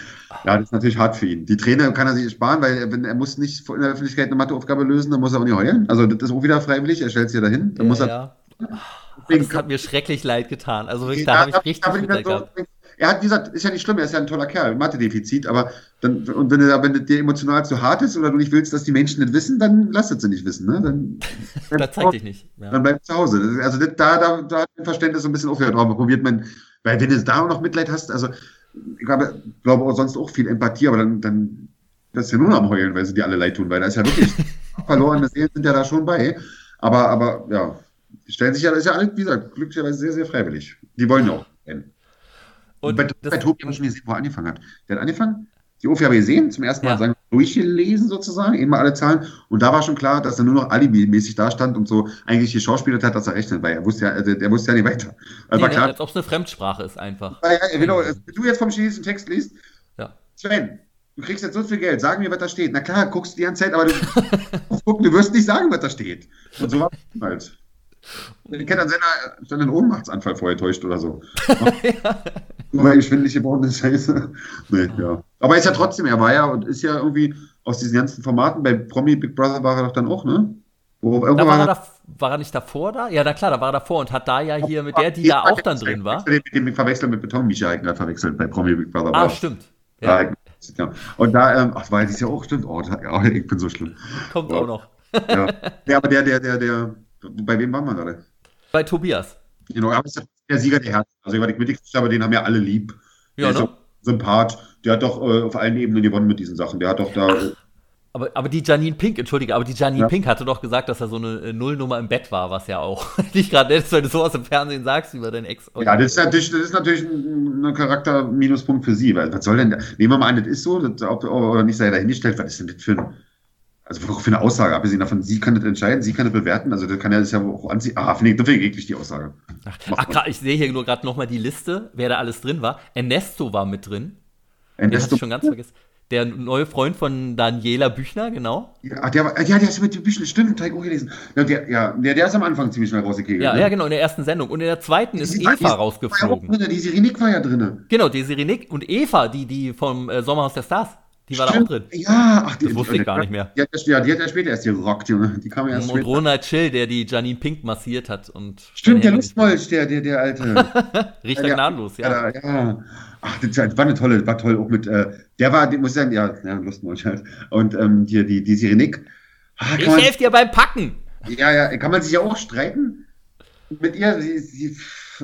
B: Ja, das ist natürlich hart für ihn. Die Trainer kann er sich sparen, weil er, wenn, er muss nicht in der Öffentlichkeit eine Matheaufgabe lösen, dann muss er auch nicht heulen. Also das ist auch wieder freiwillig, er stellt sich ja dahin. Dann ja, muss er ja.
A: Deswegen, das hat mir schrecklich leid getan. Also wirklich, da habe ich richtig hab
B: Mitleid so, Er hat, wie gesagt, ist ja nicht schlimm, er ist ja ein toller Kerl, Mathe-Defizit, aber dann, und wenn er, wenn dir emotional zu hart ist oder du nicht willst, dass die Menschen nicht wissen, dann lass es sie nicht wissen, ne? Dann,
A: da zeig dich nicht.
B: Ja. Dann bleib zu Hause. Also da, da, da hat ein Verständnis so ein bisschen aufgehört drauf. Probiert man, weil wenn du da noch Mitleid hast, also ich glaube, glaube auch sonst auch viel Empathie, aber dann, dann das ist ja nur noch am Heulen, weil sie dir alle leid tun, weil da ist ja wirklich verlorene Seelen sind ja da schon bei. Aber, aber ja, stellen sich ja, das ist ja alles, wie gesagt, glücklicherweise sehr, sehr freiwillig. Die wollen ja auch kennen. Und bei, bei Tobi habe ich schon gesehen, wo er angefangen hat. Der hat angefangen, die OFI habe ich gesehen, zum ersten Mal ja. sagen, durchgelesen sozusagen, eben mal alle Zahlen. Und da war schon klar, dass er nur noch alibi-mäßig da stand und so eigentlich geschauspielert hat, dass er rechnet, weil er wusste ja, also, der wusste ja nicht weiter.
A: Also nee, klar, als ob es eine Fremdsprache ist einfach.
B: Ja, ja, genau. Wenn du jetzt vom chinesischen Text liest, ja. Sven, du kriegst jetzt so viel Geld, sag mir, was da steht. Na klar, guckst du die ganze Zeit, aber du, du wirst nicht sagen, was da steht. Und so war es halt. Ich kenne einen Sender, der einen Ohnmachtsanfall vorher täuscht oder so. ja. Nur weil ich schwindelig geworden ist, scheiße. Nee, ja. Aber ist ja trotzdem, er war ja und ist ja irgendwie aus diesen ganzen Formaten, bei Promi Big Brother war er doch dann auch, ne?
A: Wo, da war, er da, war er nicht davor da? Ja, na klar, da war er davor und hat da ja hier mit der, die da auch dann drin war.
B: Den, den, den verwechselt mit Beton, Micha Eigner verwechselt bei Promi Big Brother.
A: Ah, stimmt. Ja.
B: Und da, ähm, ach, war das ja auch, stimmt, oh, da, ich bin so schlimm.
A: Kommt oh. auch noch.
B: ja. ja, aber der, der, der, der, bei wem waren wir gerade?
A: Bei Tobias.
B: Genau, aber ist der Sieger der Herzen. Also, ich war die aber den haben ja alle lieb. Ja, der ne? Sympath. Der hat doch äh, auf allen Ebenen gewonnen mit diesen Sachen. Der hat doch da. Ach,
A: aber, aber die Janine Pink, entschuldige, aber die Janine ja. Pink hatte doch gesagt, dass er so eine äh, Nullnummer im Bett war, was ja auch nicht gerade nett ist, wenn du sowas im Fernsehen sagst über deinen Ex.
B: Ja, das ist natürlich, das ist natürlich ein, ein Charakter-Minuspunkt für sie, weil was soll denn, da? nehmen wir mal an, das ist so, das, ob, oder nicht sei dahingestellt, was ist denn das für ein also für eine Aussage, abgesehen davon, sie kann das entscheiden, sie kann das bewerten, also das kann ja das ja auch anziehen. Ah, finde ich, ich eklig, die Aussage.
A: Ach, ach grad, ich sehe hier nur gerade nochmal die Liste, wer da alles drin war. Ernesto war mit drin. Ernesto? Den hatte ich schon ganz vergessen. Der neue Freund von Daniela Büchner, genau.
B: Ja, der, war, ja, der ist mit Büchner, stimmt, habe ich auch gelesen. Ja, der, ja, der, der ist am Anfang ziemlich schnell rausgekegelt.
A: Ja, ne? ja, genau, in der ersten Sendung. Und in der zweiten die, ist Eva die, rausgeflogen.
B: War ja drin, die Sirenik war ja drin.
A: Genau, die Sirenik und Eva, die, die vom äh, Sommerhaus der Stars. Die war
B: Stimmt.
A: da auch drin.
B: Ja, ach,
A: die, das wusste ich gar nicht mehr.
B: Die hat, ja, die hat ja später erst gerockt, Junge. Die kam ja erst
A: Und. Ronald Chill, der die Janine Pink massiert hat. Und
B: Stimmt, der Lustmolch, der, der, der alte.
A: Richter ja, gnadenlos, ja.
B: ja. ja. Ach, das war eine tolle, war toll auch mit, äh, der war, muss ich sagen, ja, ja Lustmolch halt. Und ähm, hier, die, die Sirenik.
A: Ah, ich helfe dir beim Packen.
B: Ja, ja, kann man sich ja auch streiten mit ihr. Sie, sie,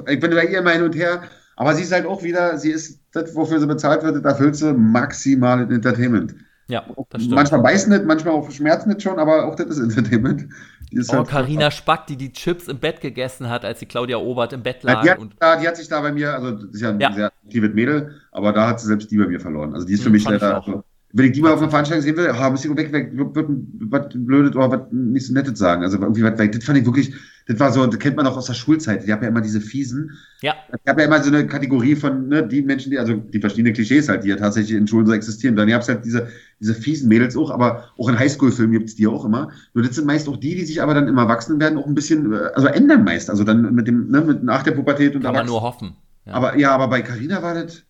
B: ich bin bei ihr immer hin und her. Aber sie ist halt auch wieder, sie ist das, wofür sie bezahlt wird, da füllt sie maximal in Entertainment.
A: Ja, das stimmt.
B: Manchmal beißen nicht, manchmal auch schmerzen nicht schon, aber auch das ist Entertainment.
A: Ist oh, halt Carina Spack, die die Chips im Bett gegessen hat, als die Claudia Obert im Bett lag.
B: Ja, die, hat, und da, die hat sich da bei mir, also das ist ja ein ja. sehr aktives Mädel, aber da hat sie selbst die bei mir verloren. Also die ist für hm, mich leider, also, wenn ich die mal auf einer Veranstaltung sehen will, ah, muss ich weg, weg, wird was Blödes oder was nicht so Nettes sagen. Also irgendwie was, das fand ich wirklich, das war so, das kennt man auch aus der Schulzeit. Die haben ja immer diese fiesen.
A: Ja.
B: Ich habe ja immer so eine Kategorie von, ne, die Menschen, die, also die verschiedenen Klischees halt, die ja tatsächlich in Schulen so existieren. Dann gab es halt diese, diese fiesen Mädels auch, aber auch in Highschool-Filmen gibt es die auch immer. Nur das sind meist auch die, die sich aber dann immer erwachsen werden, auch ein bisschen, also ändern meist. Also dann mit dem, ne, mit nach der Pubertät und
A: Kann man nur hoffen.
B: Ja. Aber ja, aber bei Carina war das,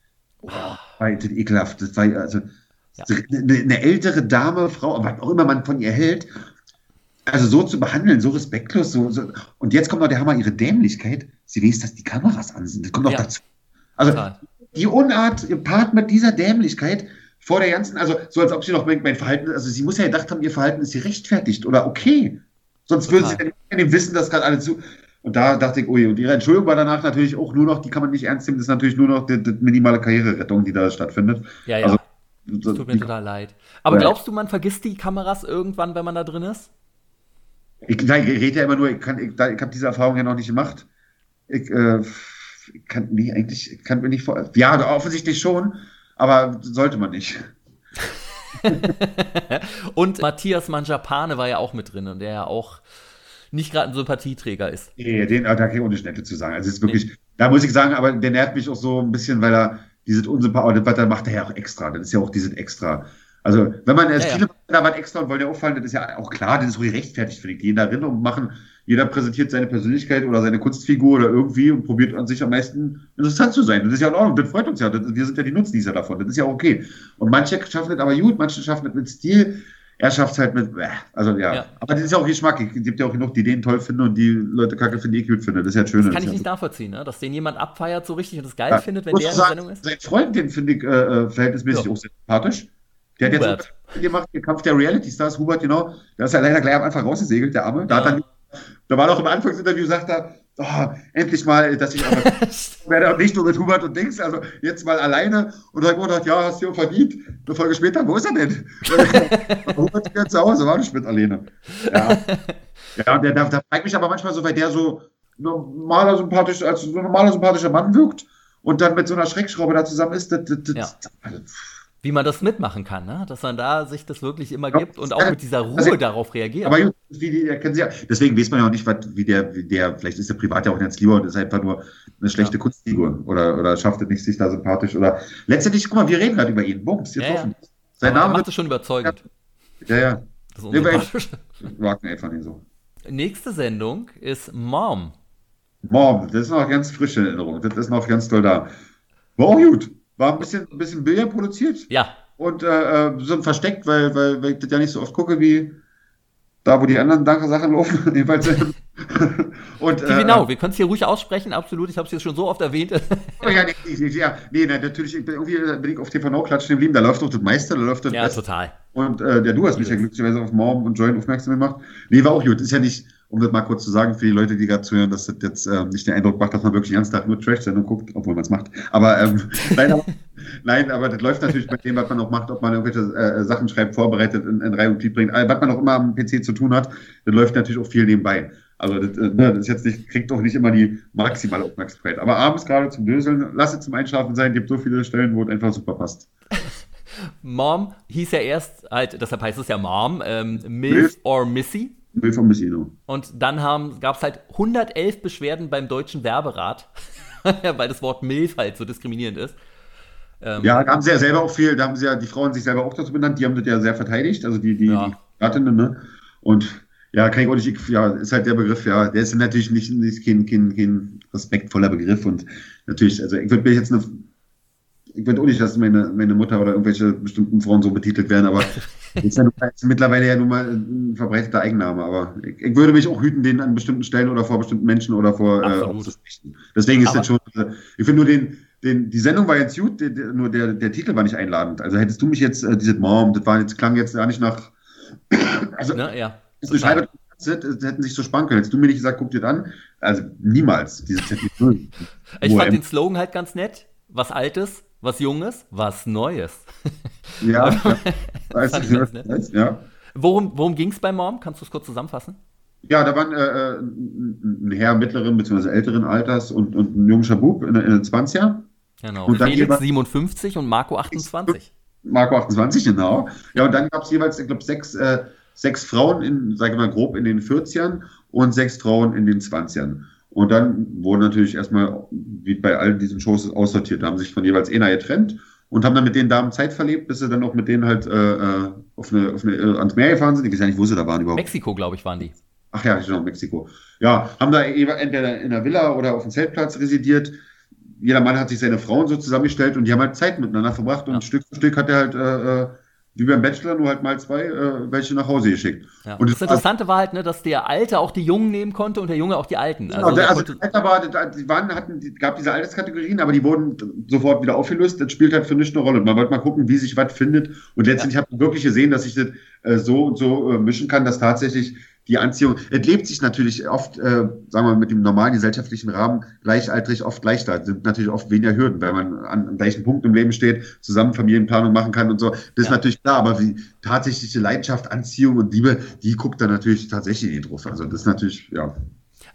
B: oh, war das ekelhaft. Das war, also, ja. eine, eine, ältere Dame, Frau, was auch immer man von ihr hält, also so zu behandeln, so respektlos, so, so. und jetzt kommt noch der Hammer, ihre Dämlichkeit. Sie weiß, dass die Kameras an sind. Das kommt noch ja. dazu. Also Total. die Unart Part mit dieser Dämlichkeit vor der ganzen, also so als ob sie noch mein, mein Verhalten, also sie muss ja gedacht haben, ihr Verhalten ist gerechtfertigt oder okay. Sonst Total. würde sie ja nicht dem wissen, dass gerade alle zu. Und da dachte ich, ui, und ihre Entschuldigung war danach natürlich auch nur noch, die kann man nicht ernst nehmen, das ist natürlich nur noch die, die minimale Karriererettung, die da stattfindet.
A: Ja, ja. Also, das tut mir total leid. Aber ja. glaubst du, man vergisst die Kameras irgendwann, wenn man da drin ist?
B: Ich, nein, ich rede ja immer nur, ich, kann, ich, ich habe diese Erfahrung ja noch nicht gemacht. Ich, äh, kann, nee, eigentlich kann mir nicht vor. Ja, offensichtlich schon, aber sollte man nicht.
A: und Matthias Manjapane war ja auch mit drin und der ja auch nicht gerade ein Sympathieträger ist.
B: Nee, den da kann ich ohne Schnette zu sagen. Also es ist wirklich, nee. da muss ich sagen, aber der nervt mich auch so ein bisschen, weil er dieses unsympathische, was macht er ja auch extra. Das ist ja auch dieses extra. Also, wenn man, ja, viele ja. da was extra und wollen ja auffallen, das ist ja auch klar, das ist gerechtfertigt, finde ich. Die gehen da rein und machen, jeder präsentiert seine Persönlichkeit oder seine Kunstfigur oder irgendwie und probiert an sich am meisten interessant zu sein. Das ist ja in Ordnung, das freut uns ja. Das, wir sind ja die Nutznießer davon. Das ist ja okay. Und manche schaffen das aber gut, manche schaffen das mit Stil. Er schafft es halt mit, also ja. ja. Aber das ist ja auch Geschmack. Es gibt ja auch genug, die den toll finden und die Leute kacke finden, die ich gut finde. Das ist ja schön.
A: Das kann ich nicht nachvollziehen, ne? dass den jemand abfeiert so richtig und das geil ja. findet, wenn der in
B: der Sendung ist. Sein Freund, den finde ich äh, äh, verhältnismäßig auch sehr sympathisch. Der hat Hubert. jetzt gemacht, den Kampf der Reality Stars, Hubert, genau. Der ist ja leider gleich am Anfang rausgesegelt, der Arme. Da, ja. hat dann, da war doch im Anfangsinterview, sagt er, oh, endlich mal, dass ich aber werde nicht nur mit Hubert und Dings, also jetzt mal alleine. Und dann gedacht, ja, hast du verdient. Eine Folge später, wo ist er denn? Hubert ist wieder zu Hause, war nicht mit alleine. Ja, ja der, der, der mich aber manchmal so, weil der so normaler sympathisch, als so normaler sympathischer Mann wirkt und dann mit so einer Schreckschraube da zusammen ist. Das, das, ja.
A: Wie man das mitmachen kann, ne? dass man da sich das wirklich immer gibt und auch mit dieser Ruhe also, darauf reagiert. Aber
B: wie die, kennen Sie ja, deswegen weiß man ja auch nicht, was, wie, der, wie der, vielleicht ist der privat ja auch jetzt lieber und ist einfach nur eine schlechte ja. Kunstfigur oder, oder schafft es nicht, sich da sympathisch oder letztendlich, guck mal, wir reden gerade über ihn. Bums,
A: jetzt ja, ja. Sein Name macht es schon überzeugend.
B: Ja, ja.
A: Das ist
B: einfach nicht so.
A: Nächste Sendung ist Mom.
B: Mom, das ist noch ganz frische Erinnerung. Das ist noch ganz toll da. War auch gut. War ein bisschen, ein bisschen Bilder produziert.
A: Ja.
B: Und äh, äh, so versteckt, weil, weil, weil ich das ja nicht so oft gucke wie da, wo die anderen Sachen laufen. Jedenfalls.
A: und, äh, genau, wir können es hier ruhig aussprechen, absolut. Ich habe es jetzt schon so oft erwähnt.
B: oh, ja, nee, ja, nee, natürlich, ich bin, irgendwie bin ich auf TV Now klatschen geblieben. Da läuft doch das Meister, da läuft das
A: Ja, Best. total.
B: Und äh, ja, du hast mich ja glücklicherweise auf Mom und Join aufmerksam gemacht. Nee, war auch gut. Ist ja nicht, um das mal kurz zu sagen, für die Leute, die gerade zuhören, dass das jetzt äh, nicht den Eindruck macht, dass man wirklich ernsthaft nur Trash-Sendung guckt, obwohl man es macht. Aber ähm, nein, aber, nein, aber das läuft natürlich bei dem, was man auch macht, ob man irgendwelche äh, Sachen schreibt, vorbereitet, in, in Reihe und Glied bringt, was man auch immer am PC zu tun hat, das läuft natürlich auch viel nebenbei. Also das, äh, ne, das ist jetzt nicht, kriegt doch nicht immer die maximale Aufmerksamkeit. Aber abends gerade zum Döseln, lass es zum Einschlafen sein, gibt so viele Stellen, wo es einfach super passt.
A: Mom hieß ja erst halt, deshalb heißt es ja Mom, ähm, Milf or Missy.
B: Or Missy, genau.
A: Und dann gab es halt 111 Beschwerden beim deutschen Werberat, weil das Wort Milf halt so diskriminierend ist.
B: Ähm, ja, da haben sie ja selber auch viel, da haben sie ja die Frauen sich selber auch dazu benannt, die haben das ja sehr verteidigt, also die, die, ja. die ne? Und ja, kann ich auch nicht, ja, ist halt der Begriff, ja, der ist natürlich nicht, nicht kein, kein, kein respektvoller Begriff und natürlich, also ich würde mir jetzt eine ich würde auch nicht, dass meine, meine Mutter oder irgendwelche bestimmten Frauen so betitelt werden, aber ist ja ist mittlerweile ja nun mal ein verbreiteter Eigenname. Aber ich, ich, würde mich auch hüten, den an bestimmten Stellen oder vor bestimmten Menschen oder vor äh, aufzusprechen. Deswegen ist aber das schon, ich finde nur den, den, die Sendung war jetzt gut, der, der, nur der, der Titel war nicht einladend. Also hättest du mich jetzt, äh, diese Mom, das war jetzt, klang jetzt gar nicht nach,
A: also, Na, ja.
B: das beschreibt sind, hätten sich so sparen können. Hättest du mir nicht gesagt, guck dir das an. Also niemals. Diese
A: ich fand den Slogan halt ganz nett. Was Altes, was Junges, was Neues.
B: Ja, ja. Weiß ich, ganz nett. ja.
A: Worum, worum ging es bei Mom? Kannst du es kurz zusammenfassen?
B: Ja, da waren äh, äh ein Herr mittleren bzw. älteren Alters und, und ein junger Bub in, in den 20er.
A: Genau. Und Felix 57 und Marco 28.
B: Marco 28, genau. Ja, und dann gab es jeweils, ich glaube, sechs, äh, sechs Frauen in, sage ich mal grob, in den 40ern und sechs Frauen in den 20ern. Und dann wurden natürlich erstmal, wie bei allen diesen Shows, aussortiert. Da haben sich von jeweils einer getrennt und haben dann mit den Damen Zeit verlebt, bis sie dann auch mit denen halt äh, äh auf eine, auf eine, äh, ans Meer gefahren sind. Ich weiß ja nicht, wo sie da waren überhaupt.
A: Mexiko, glaube ich, waren die.
B: Ach ja, genau, Mexiko. Ja, haben da entweder in der Villa oder auf dem Zeltplatz residiert. Jeder Mann hat sich seine Frauen so zusammengestellt und die haben halt Zeit miteinander verbracht und ja. Stück für Stück hat er halt äh, äh wie beim Bachelor, nur halt mal zwei, äh, welche nach Hause geschickt.
A: Ja. Und das, Interessante war halt, ne, dass der Alte auch die Jungen nehmen konnte und der Junge auch die Alten.
B: Genau, also, der, also der Alter war, die waren, hatten, die, gab diese Alterskategorien, aber die wurden sofort wieder aufgelöst. Das spielt halt für nicht eine Rolle. Man wollte mal gucken, wie sich was findet. Und letztendlich ja. habe ich wirklich gesehen, dass ich das äh, so und so äh, mischen kann, dass tatsächlich die Anziehung, es lebt sich natürlich oft, äh, sagen wir mal, mit dem normalen gesellschaftlichen Rahmen gleichaltrig oft leichter. Es sind natürlich oft weniger Hürden, weil man an, am gleichen Punkt im Leben steht, zusammen Familienplanung machen kann und so. Das ja. ist natürlich klar, aber die tatsächliche Leidenschaft, Anziehung und Liebe, die guckt dann natürlich tatsächlich nicht drauf. Also das ist natürlich, ja.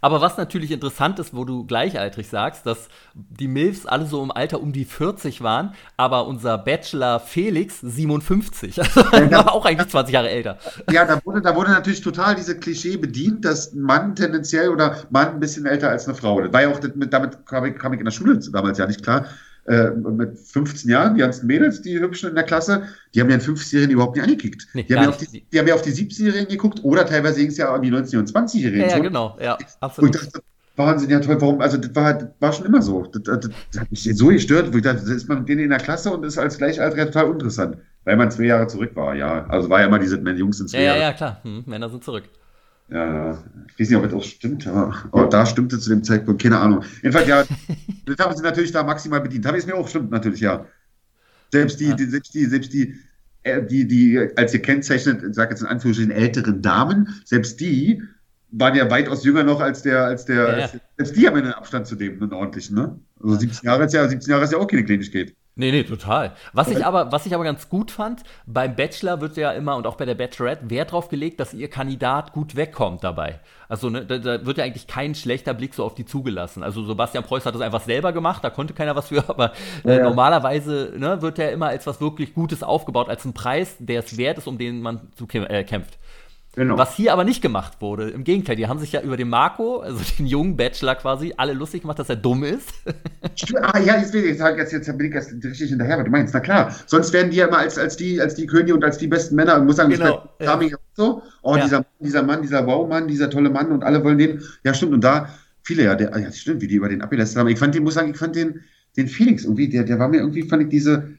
A: Aber was natürlich interessant ist, wo du gleichaltrig sagst, dass die Milfs alle so im Alter um die 40 waren, aber unser Bachelor Felix 57. Also ja, war auch eigentlich 20 Jahre älter.
B: Ja, da wurde, da wurde natürlich total diese Klischee bedient, dass ein Mann tendenziell oder Mann ein bisschen älter als eine Frau. Das war ja auch, damit kam ich, kam ich in der Schule damals ja nicht klar äh, mit 15 Jahren, die ganzen Mädels, die hübschen in der Klasse, die haben ja in 15-Jährigen überhaupt nicht angekickt. Nee, die, haben ja auf die, die haben ja auf die 17-Jährigen geguckt oder teilweise ging es ja an die 19- und 20-Jährigen.
A: Ja, ja, genau, ja, absolut.
B: Und ich dachte, Wahnsinn, ja toll, warum, also das war, das war schon immer so. Das, das, das hat mich so gestört, wo ich dachte, ist man mit denen in der Klasse und ist als Gleichaltriger total uninteressant, weil man zwei Jahre zurück war, ja. Also war ja immer diese, Jungs sind zwei
A: ja,
B: Jahre.
A: Ja, ja, klar, hm, Männer sind zurück.
B: Ja, ich weiß nicht, ob das auch stimmt, aber, aber da stimmte zu dem Zeitpunkt, keine Ahnung. Jedenfalls, ja, das haben sie natürlich da maximal bedient. Habe ich es mir auch stimmt, natürlich, ja. Selbst die, ja. die selbst die, selbst die, äh, die, die als ihr kennzeichnet, ich sage jetzt in Anführungsstrichen, älteren Damen, selbst die waren ja weitaus jünger noch als der, als der, ja, ja. selbst die haben einen Abstand zu dem, einen ordentlichen, ne? Also 17 Jahre ist ja, 17 Jahre ist ja auch keine Kleinigkeit.
A: Nee, nee, total. Was ich aber, was ich aber ganz gut fand, beim Bachelor wird ja immer und auch bei der Bachelorette Wert drauf gelegt, dass ihr Kandidat gut wegkommt dabei. Also ne, da, da, wird ja eigentlich kein schlechter Blick so auf die zugelassen. Also Sebastian Preuß hat das einfach selber gemacht, da konnte keiner was für, aber äh, ja. normalerweise ne, wird er immer als was wirklich Gutes aufgebaut, als ein Preis, der es wert ist, um den man zu äh, kämpft. Genau. Was hier aber nicht gemacht wurde. Im Gegenteil, die haben sich ja über den Marco, also den jungen Bachelor quasi, alle lustig gemacht, dass er dumm ist.
B: ah ja, jetzt, ich, jetzt, jetzt bin ich jetzt richtig hinterher, was du meinst. Na klar, sonst werden die ja immer als, als, die, als die Könige und als die besten Männer, ich muss sagen, genau. Ja. so, oh, ja. dieser, dieser Mann, dieser Wow-Mann, dieser tolle Mann und alle wollen den. Ja, stimmt, und da, viele, ja, der, ja, stimmt, wie die über den abgelästert haben. Ich fand den, muss sagen, ich fand den, den Felix irgendwie, der, der war mir irgendwie, fand ich diese,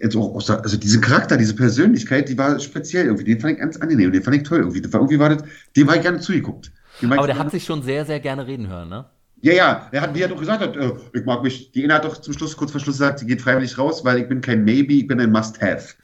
B: jetzt auch aus der, also diese Charakter, diese Persönlichkeit, die war speziell irgendwie. Den fand ich ganz angenehm, den fand ich toll irgendwie. War, irgendwie war das, dem war ich gerne zugeguckt.
A: Aber der hat sich schon sehr, sehr gerne reden hören, ne?
B: Ja, ja, er hat, wie er doch gesagt hat, äh, ich mag mich, die Ina hat doch zum Schluss, kurz vor Schluss gesagt, sie geht freiwillig raus, weil ich bin kein Maybe, ich bin ein Must-Have.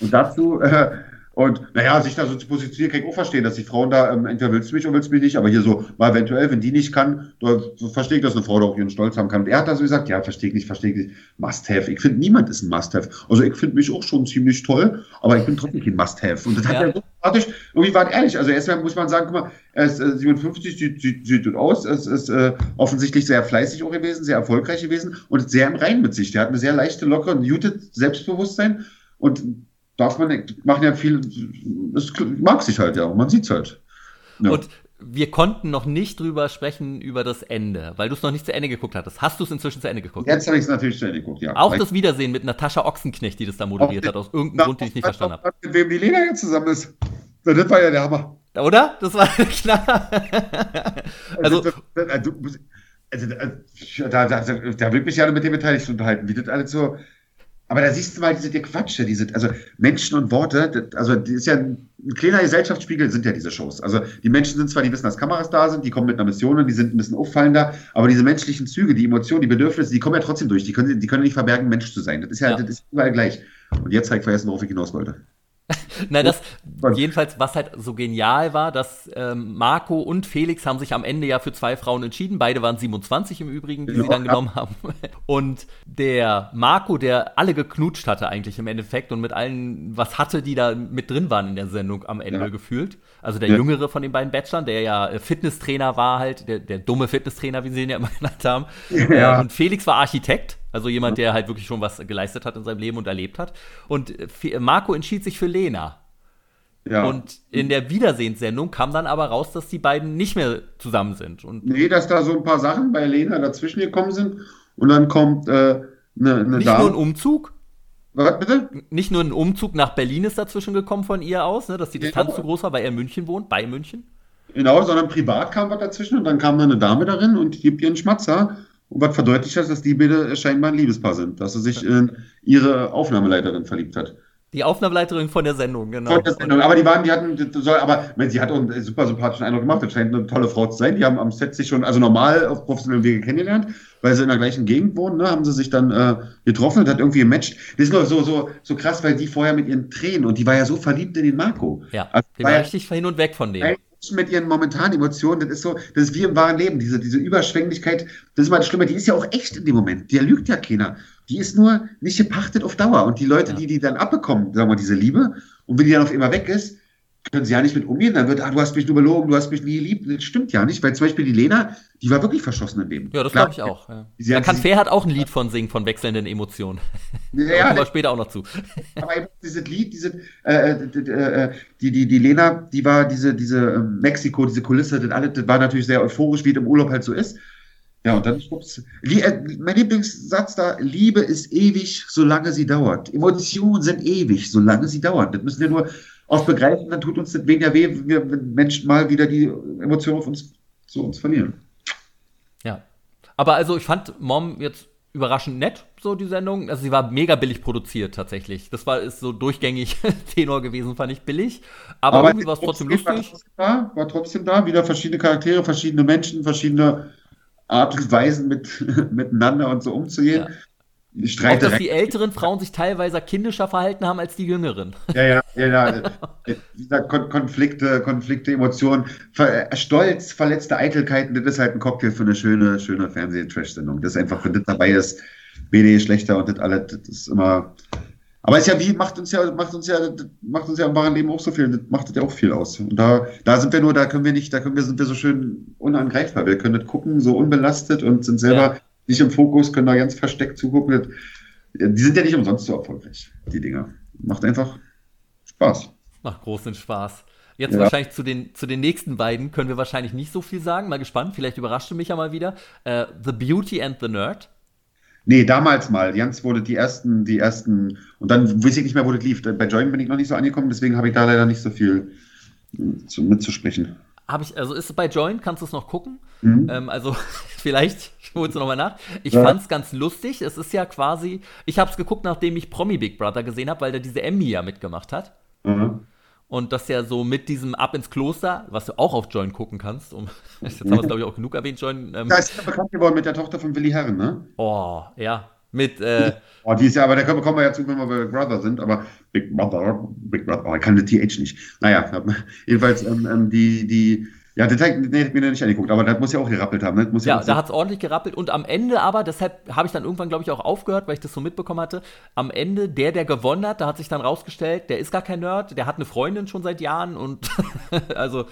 B: Und dazu äh, und naja, sich da so zu positionieren, kann ich auch verstehen, dass die Frauen da, ähm, entweder willst du mich oder willst du mich nicht, aber hier so, mal eventuell, wenn die nicht kann, da, so verstehe ich, dass eine Frau da auch ihren Stolz haben kann. Und er hat da so gesagt, ja, verstehe ich nicht, verstehe ich nicht, Must-Have. Ich finde, niemand ist ein Must-Have. Also ich finde mich auch schon ziemlich toll, aber ich bin trotzdem kein Must-Have. Und das ja. hat er so praktisch, irgendwie war ehrlich, also erstmal muss man sagen, guck mal, er ist äh, 57, sieht, sieht, sieht gut aus, ist, ist äh, offensichtlich sehr fleißig auch gewesen, sehr erfolgreich gewesen und sehr im Reinen mit sich. Der hat eine sehr leichte, lockere, muted Selbstbewusstsein und darf man machen ja viel, es mag sich halt ja, man sieht es halt.
A: Ja. Und wir konnten noch nicht drüber sprechen über das Ende, weil du es noch nicht zu Ende geguckt hattest. Hast du es inzwischen zu Ende geguckt?
B: Jetzt habe ich es natürlich zu Ende geguckt, ja.
A: Auch das Wiedersehen mit Natascha Ochsenknecht, die das da moderiert hat, aus irgendeinem Grund, den ich nicht verstanden habe.
B: Mit wem die Lena jetzt zusammen ist. Das war ja der Hammer.
A: Oder? Das war klar.
B: also, also, also, da, da, da will mich ja mit dem beteiligt unterhalten, wie das alles so aber da siehst du mal diese die Quatsche, diese, also Menschen und Worte, also die ist ja ein, ein, kleiner Gesellschaftsspiegel sind ja diese Shows. Also die Menschen sind zwar, die wissen, dass Kameras da sind, die kommen mit einer Mission und die sind ein bisschen auffallender, aber diese menschlichen Züge, die Emotionen, die Bedürfnisse, die kommen ja trotzdem durch. Die können, die können nicht verbergen, Mensch zu sein. Das ist ja, ja. das ist überall gleich. Und jetzt habe ich vergessen, worauf ich hinaus wollte.
A: Na, das, jedenfalls, was halt so genial war, dass ähm, Marco und Felix haben sich am Ende ja für zwei Frauen entschieden. Beide waren 27 im Übrigen, die ja, sie dann ja. genommen haben. Und der Marco, der alle geknutscht hatte eigentlich im Endeffekt und mit allen was hatte, die da mit drin waren in der Sendung am Ende ja. gefühlt. Also der jüngere von den beiden Bachelorn, der ja äh, Fitnesstrainer war halt, der, der dumme Fitnesstrainer, wie sie ihn ja immer genannt haben. Ja. Äh, und Felix war Architekt. Also jemand, der halt wirklich schon was geleistet hat in seinem Leben und erlebt hat. Und äh, Marco entschied sich für Lena. Ja. Und in der Wiedersehenssendung kam dann aber raus, dass die beiden nicht mehr zusammen sind. Und
B: nee, dass da so ein paar Sachen bei Lena dazwischen gekommen sind. Und dann kommt äh, eine, eine
A: Nicht Dame. nur ein Umzug? Was bitte? Nicht nur ein Umzug nach Berlin ist dazwischen gekommen von ihr aus, ne, dass die Distanz ja. zu groß war, weil er in München wohnt, bei München.
B: Genau, sondern privat kam was dazwischen und dann kam da eine Dame darin und die gibt ihr einen Schmatzer. Und was verdeutlicht hat, dass die beide scheinbar ein Liebespaar sind, dass sie sich in ihre Aufnahmeleiterin verliebt hat.
A: Die Aufnahmeleiterin von der Sendung, genau.
B: Von der Sendung. Aber die waren, die hatten, soll, aber sie hat auch einen super sympathischen Eindruck gemacht. Das scheint eine tolle Frau zu sein. Die haben am Set sich schon, also normal auf professionellem Wege kennengelernt, weil sie in der gleichen Gegend wohnen, ne, haben sie sich dann äh, getroffen und hat irgendwie gematcht. Das ist nur so, so, so krass, weil die vorher mit ihren Tränen und die war ja so verliebt in den Marco.
A: Ja, also, die war ja richtig hin und weg von dem
B: mit ihren momentanen Emotionen, das ist so, das ist wie im wahren Leben, diese, diese Überschwänglichkeit, das ist mal das Schlimme, die ist ja auch echt in dem Moment, der lügt ja keiner. Die ist nur nicht gepachtet auf Dauer. Und die Leute, ja. die die dann abbekommen, sagen wir, diese Liebe, und wenn die dann auf immer weg ist, können sie ja nicht mit umgehen. Dann wird, ah, du hast mich nur belogen, du hast mich nie geliebt. Das stimmt ja nicht, weil zum Beispiel die Lena, die war wirklich verschossen im Leben.
A: Ja, das glaube ich auch. Ja. Da kann Fair hat auch ein Lied von singen, von wechselnden Emotionen. Ja, ja kommen wir später auch noch zu.
B: Aber eben dieses Lied, diese, äh, äh, die, die, die Lena, die war diese, diese ähm, Mexiko, diese Kulisse, das, alles, das war natürlich sehr euphorisch, wie es im Urlaub halt so ist. Ja, und dann schwupps. Äh, mein Lieblingssatz da, Liebe ist ewig, solange sie dauert. Emotionen sind ewig, solange sie dauern. Das müssen wir nur oft begreifen, dann tut uns das weniger weh, wenn wir Menschen mal wieder die Emotionen auf uns, zu uns verlieren.
A: Ja. Aber also ich fand Mom jetzt überraschend nett, so die Sendung. Also sie war mega billig produziert tatsächlich. Das war ist so durchgängig Tenor gewesen, fand ich billig. Aber, Aber irgendwie war es trotzdem lustig. War trotzdem,
B: da, war trotzdem da, wieder verschiedene Charaktere, verschiedene Menschen, verschiedene Art und Weisen mit, miteinander und so umzugehen. Ja.
A: Auch, dass die älteren Frauen sich teilweise kindischer verhalten haben als die jüngeren.
B: Ja, ja, ja. ja. Kon Konflikte, Konflikte, Emotionen, Ver Stolz, verletzte Eitelkeiten, das ist halt ein Cocktail für eine schöne, schöne Fernseh-Trash-Sendung. Das ist einfach, wenn das dabei ist, BD schlechter und das alles, das ist immer. Aber es ist ja wie, macht uns ja, macht uns ja, macht uns ja im wahren Leben auch so viel, das macht das ja auch viel aus. Und da, da sind wir nur, da können wir nicht, da können wir, sind wir so schön unangreifbar. Wir können das gucken, so unbelastet und sind selber. Ja nicht im Fokus, können da ganz versteckt zugucken. Die sind ja nicht umsonst so erfolgreich, die Dinger. Macht einfach Spaß.
A: Macht großen Spaß. Jetzt ja. wahrscheinlich zu den, zu den nächsten beiden können wir wahrscheinlich nicht so viel sagen. Mal gespannt, vielleicht überrascht du mich ja mal wieder. Uh, the Beauty and the Nerd.
B: Nee, damals mal. Jans wurde die ersten, die ersten, und dann weiß ich nicht mehr, wo das lief. Bei Join bin ich noch nicht so angekommen, deswegen habe ich da leider nicht so viel zu, mitzusprechen
A: habe ich, also ist es bei Join, kannst du es noch gucken? Mhm. Ähm, also vielleicht holst du nochmal nach. Ich ja. fand es ganz lustig. Es ist ja quasi, ich habe es geguckt, nachdem ich Promi Big Brother gesehen habe, weil der diese Emmy ja mitgemacht hat. Mhm. Und das ja so mit diesem Ab ins Kloster, was du auch auf Join gucken kannst. Um, jetzt haben wir es, glaube ich, auch genug erwähnt, Join.
B: Ähm, da ist ja bekannt geworden mit der Tochter von Willi Herren, ne?
A: Oh, ja. Mit, äh,
B: oh, die ist ja, aber da kommen wir ja zu, wenn wir bei Big Brother sind, aber Big Brother, Big Brother, oh, ich kann die TH nicht. Naja, jedenfalls ähm, ähm, die, die, ja, den Teig nee, hätte mir nicht angeguckt, aber das muss ja auch gerappelt haben. Ne? Muss
A: ja, ja da hat es ordentlich gerappelt und am Ende aber, deshalb habe ich dann irgendwann, glaube ich, auch aufgehört, weil ich das so mitbekommen hatte. Am Ende, der, der gewonnen hat, da hat sich dann rausgestellt, der ist gar kein Nerd, der hat eine Freundin schon seit Jahren und also.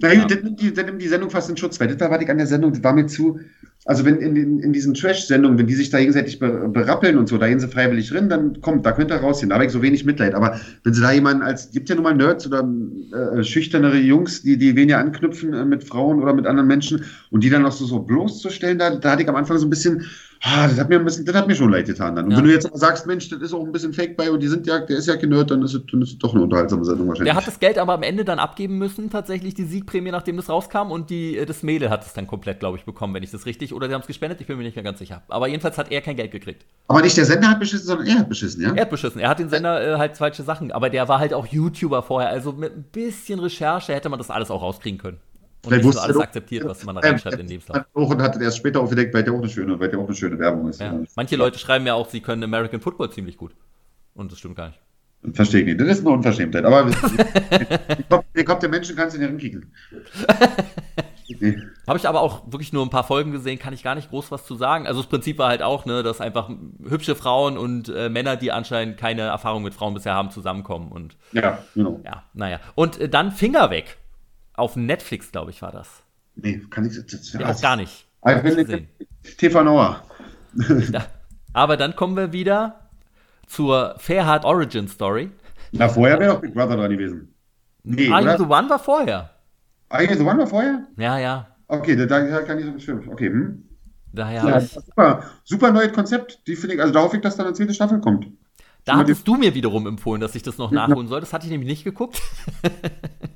B: Na, ja. das, nimmt die, das nimmt die Sendung fast in Schutz, weil das war, ich an der Sendung, das war mir zu, also wenn in, in, in diesen Trash-Sendungen, wenn die sich da gegenseitig berappeln und so, da gehen sie freiwillig drin, dann kommt, da könnt ihr rausgehen. Da habe ich so wenig Mitleid. Aber wenn sie da jemanden als, gibt ja nun mal Nerds oder äh, schüchternere Jungs, die, die weniger anknüpfen äh, mit Frauen oder mit anderen Menschen und die dann noch so, so bloßzustellen, da, da hatte ich am Anfang so ein bisschen, ah, das hat mir ein bisschen, das hat mir schon leid getan dann. Und ja. wenn du jetzt sagst, Mensch, das ist auch ein bisschen Fake bei und die sind ja, der ist ja genört, dann ist es, dann ist es doch eine unterhaltsame Sendung
A: wahrscheinlich. Der hat das Geld aber am Ende dann abgeben müssen, tatsächlich die Siegprämie, nachdem das rauskam und die, äh, das Mädel hat es dann komplett, glaube ich, bekommen, wenn ich das richtig, oder sie haben es gespendet, ich bin mir nicht mehr ganz sicher. Aber jedenfalls hat er kein Geld gekriegt.
B: Aber nicht der Sender hat beschissen, sondern er hat beschissen, ja?
A: Er hat beschissen. Er hat den Sender äh, halt falsche Sachen, aber der war halt auch YouTuber vorher, also mit ein bisschen Recherche hätte man das alles auch rauskriegen können.
B: Und nicht alles akzeptiert, was man da reinschreibt in Lebenslauf. Und hat erst später aufgedeckt, weil der auch eine schöne, weil der auch eine schöne Werbung ist.
A: Ja. Manche Leute schreiben ja auch, sie können American Football ziemlich gut. Und das stimmt gar nicht.
B: Verstehe ich nicht. Das ist eine Unverschämtheit. Aber den Kopf, den der Menschen kannst du nicht hinkriegen.
A: Nee. Habe ich aber auch wirklich nur ein paar Folgen gesehen, kann ich gar nicht groß was zu sagen. Also das Prinzip war halt auch, ne, dass einfach hübsche Frauen und äh, Männer, die anscheinend keine Erfahrung mit Frauen bisher haben, zusammenkommen. Und,
B: ja, genau.
A: Ja, naja. Und äh, dann Finger weg. Auf Netflix, glaube ich, war das.
B: Nee, kann ich das,
A: ja, auch gar nicht.
B: Ich bin TV Noah.
A: aber dann kommen wir wieder zur Fairheart Origin Story.
B: Na, vorher wäre doch Big Brother dran gewesen.
A: Nee, Are You the One war vorher.
B: Are You the One war vorher?
A: Ja, ja.
B: Okay, da, da kann ich so bestimmt. Okay, hm.
A: Daher ja,
B: super, super neues Konzept. Die finde ich, also da hoffe ich, dass dann eine zweite Staffel kommt.
A: Da hattest du mir wiederum empfohlen, dass ich das noch nachholen soll. Das hatte ich nämlich nicht geguckt.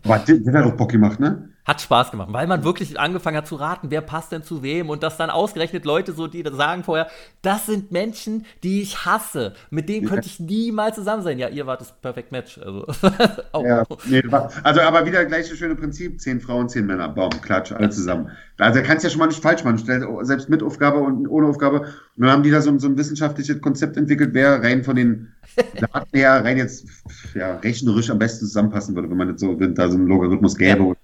B: Aber der, der hat doch Bock gemacht, ne?
A: Hat Spaß gemacht, weil man wirklich angefangen hat zu raten, wer passt denn zu wem und dass dann ausgerechnet Leute so, die sagen vorher, das sind Menschen, die ich hasse. Mit denen könnte ich niemals zusammen sein. Ja, ihr wart das Perfect Match. Also,
B: oh. ja, nee, also aber wieder gleich das schöne Prinzip: zehn Frauen, zehn Männer, Baum, Klatsch, alle zusammen. Also kannst ja schon mal nicht falsch machen. Stell, selbst mit Aufgabe und ohne Aufgabe. Und dann haben die da so, so ein wissenschaftliches Konzept entwickelt, wer rein von den Daten her rein jetzt ja, rechnerisch am besten zusammenpassen würde, wenn man jetzt so, wenn da so einen Logarithmus gäbe ja.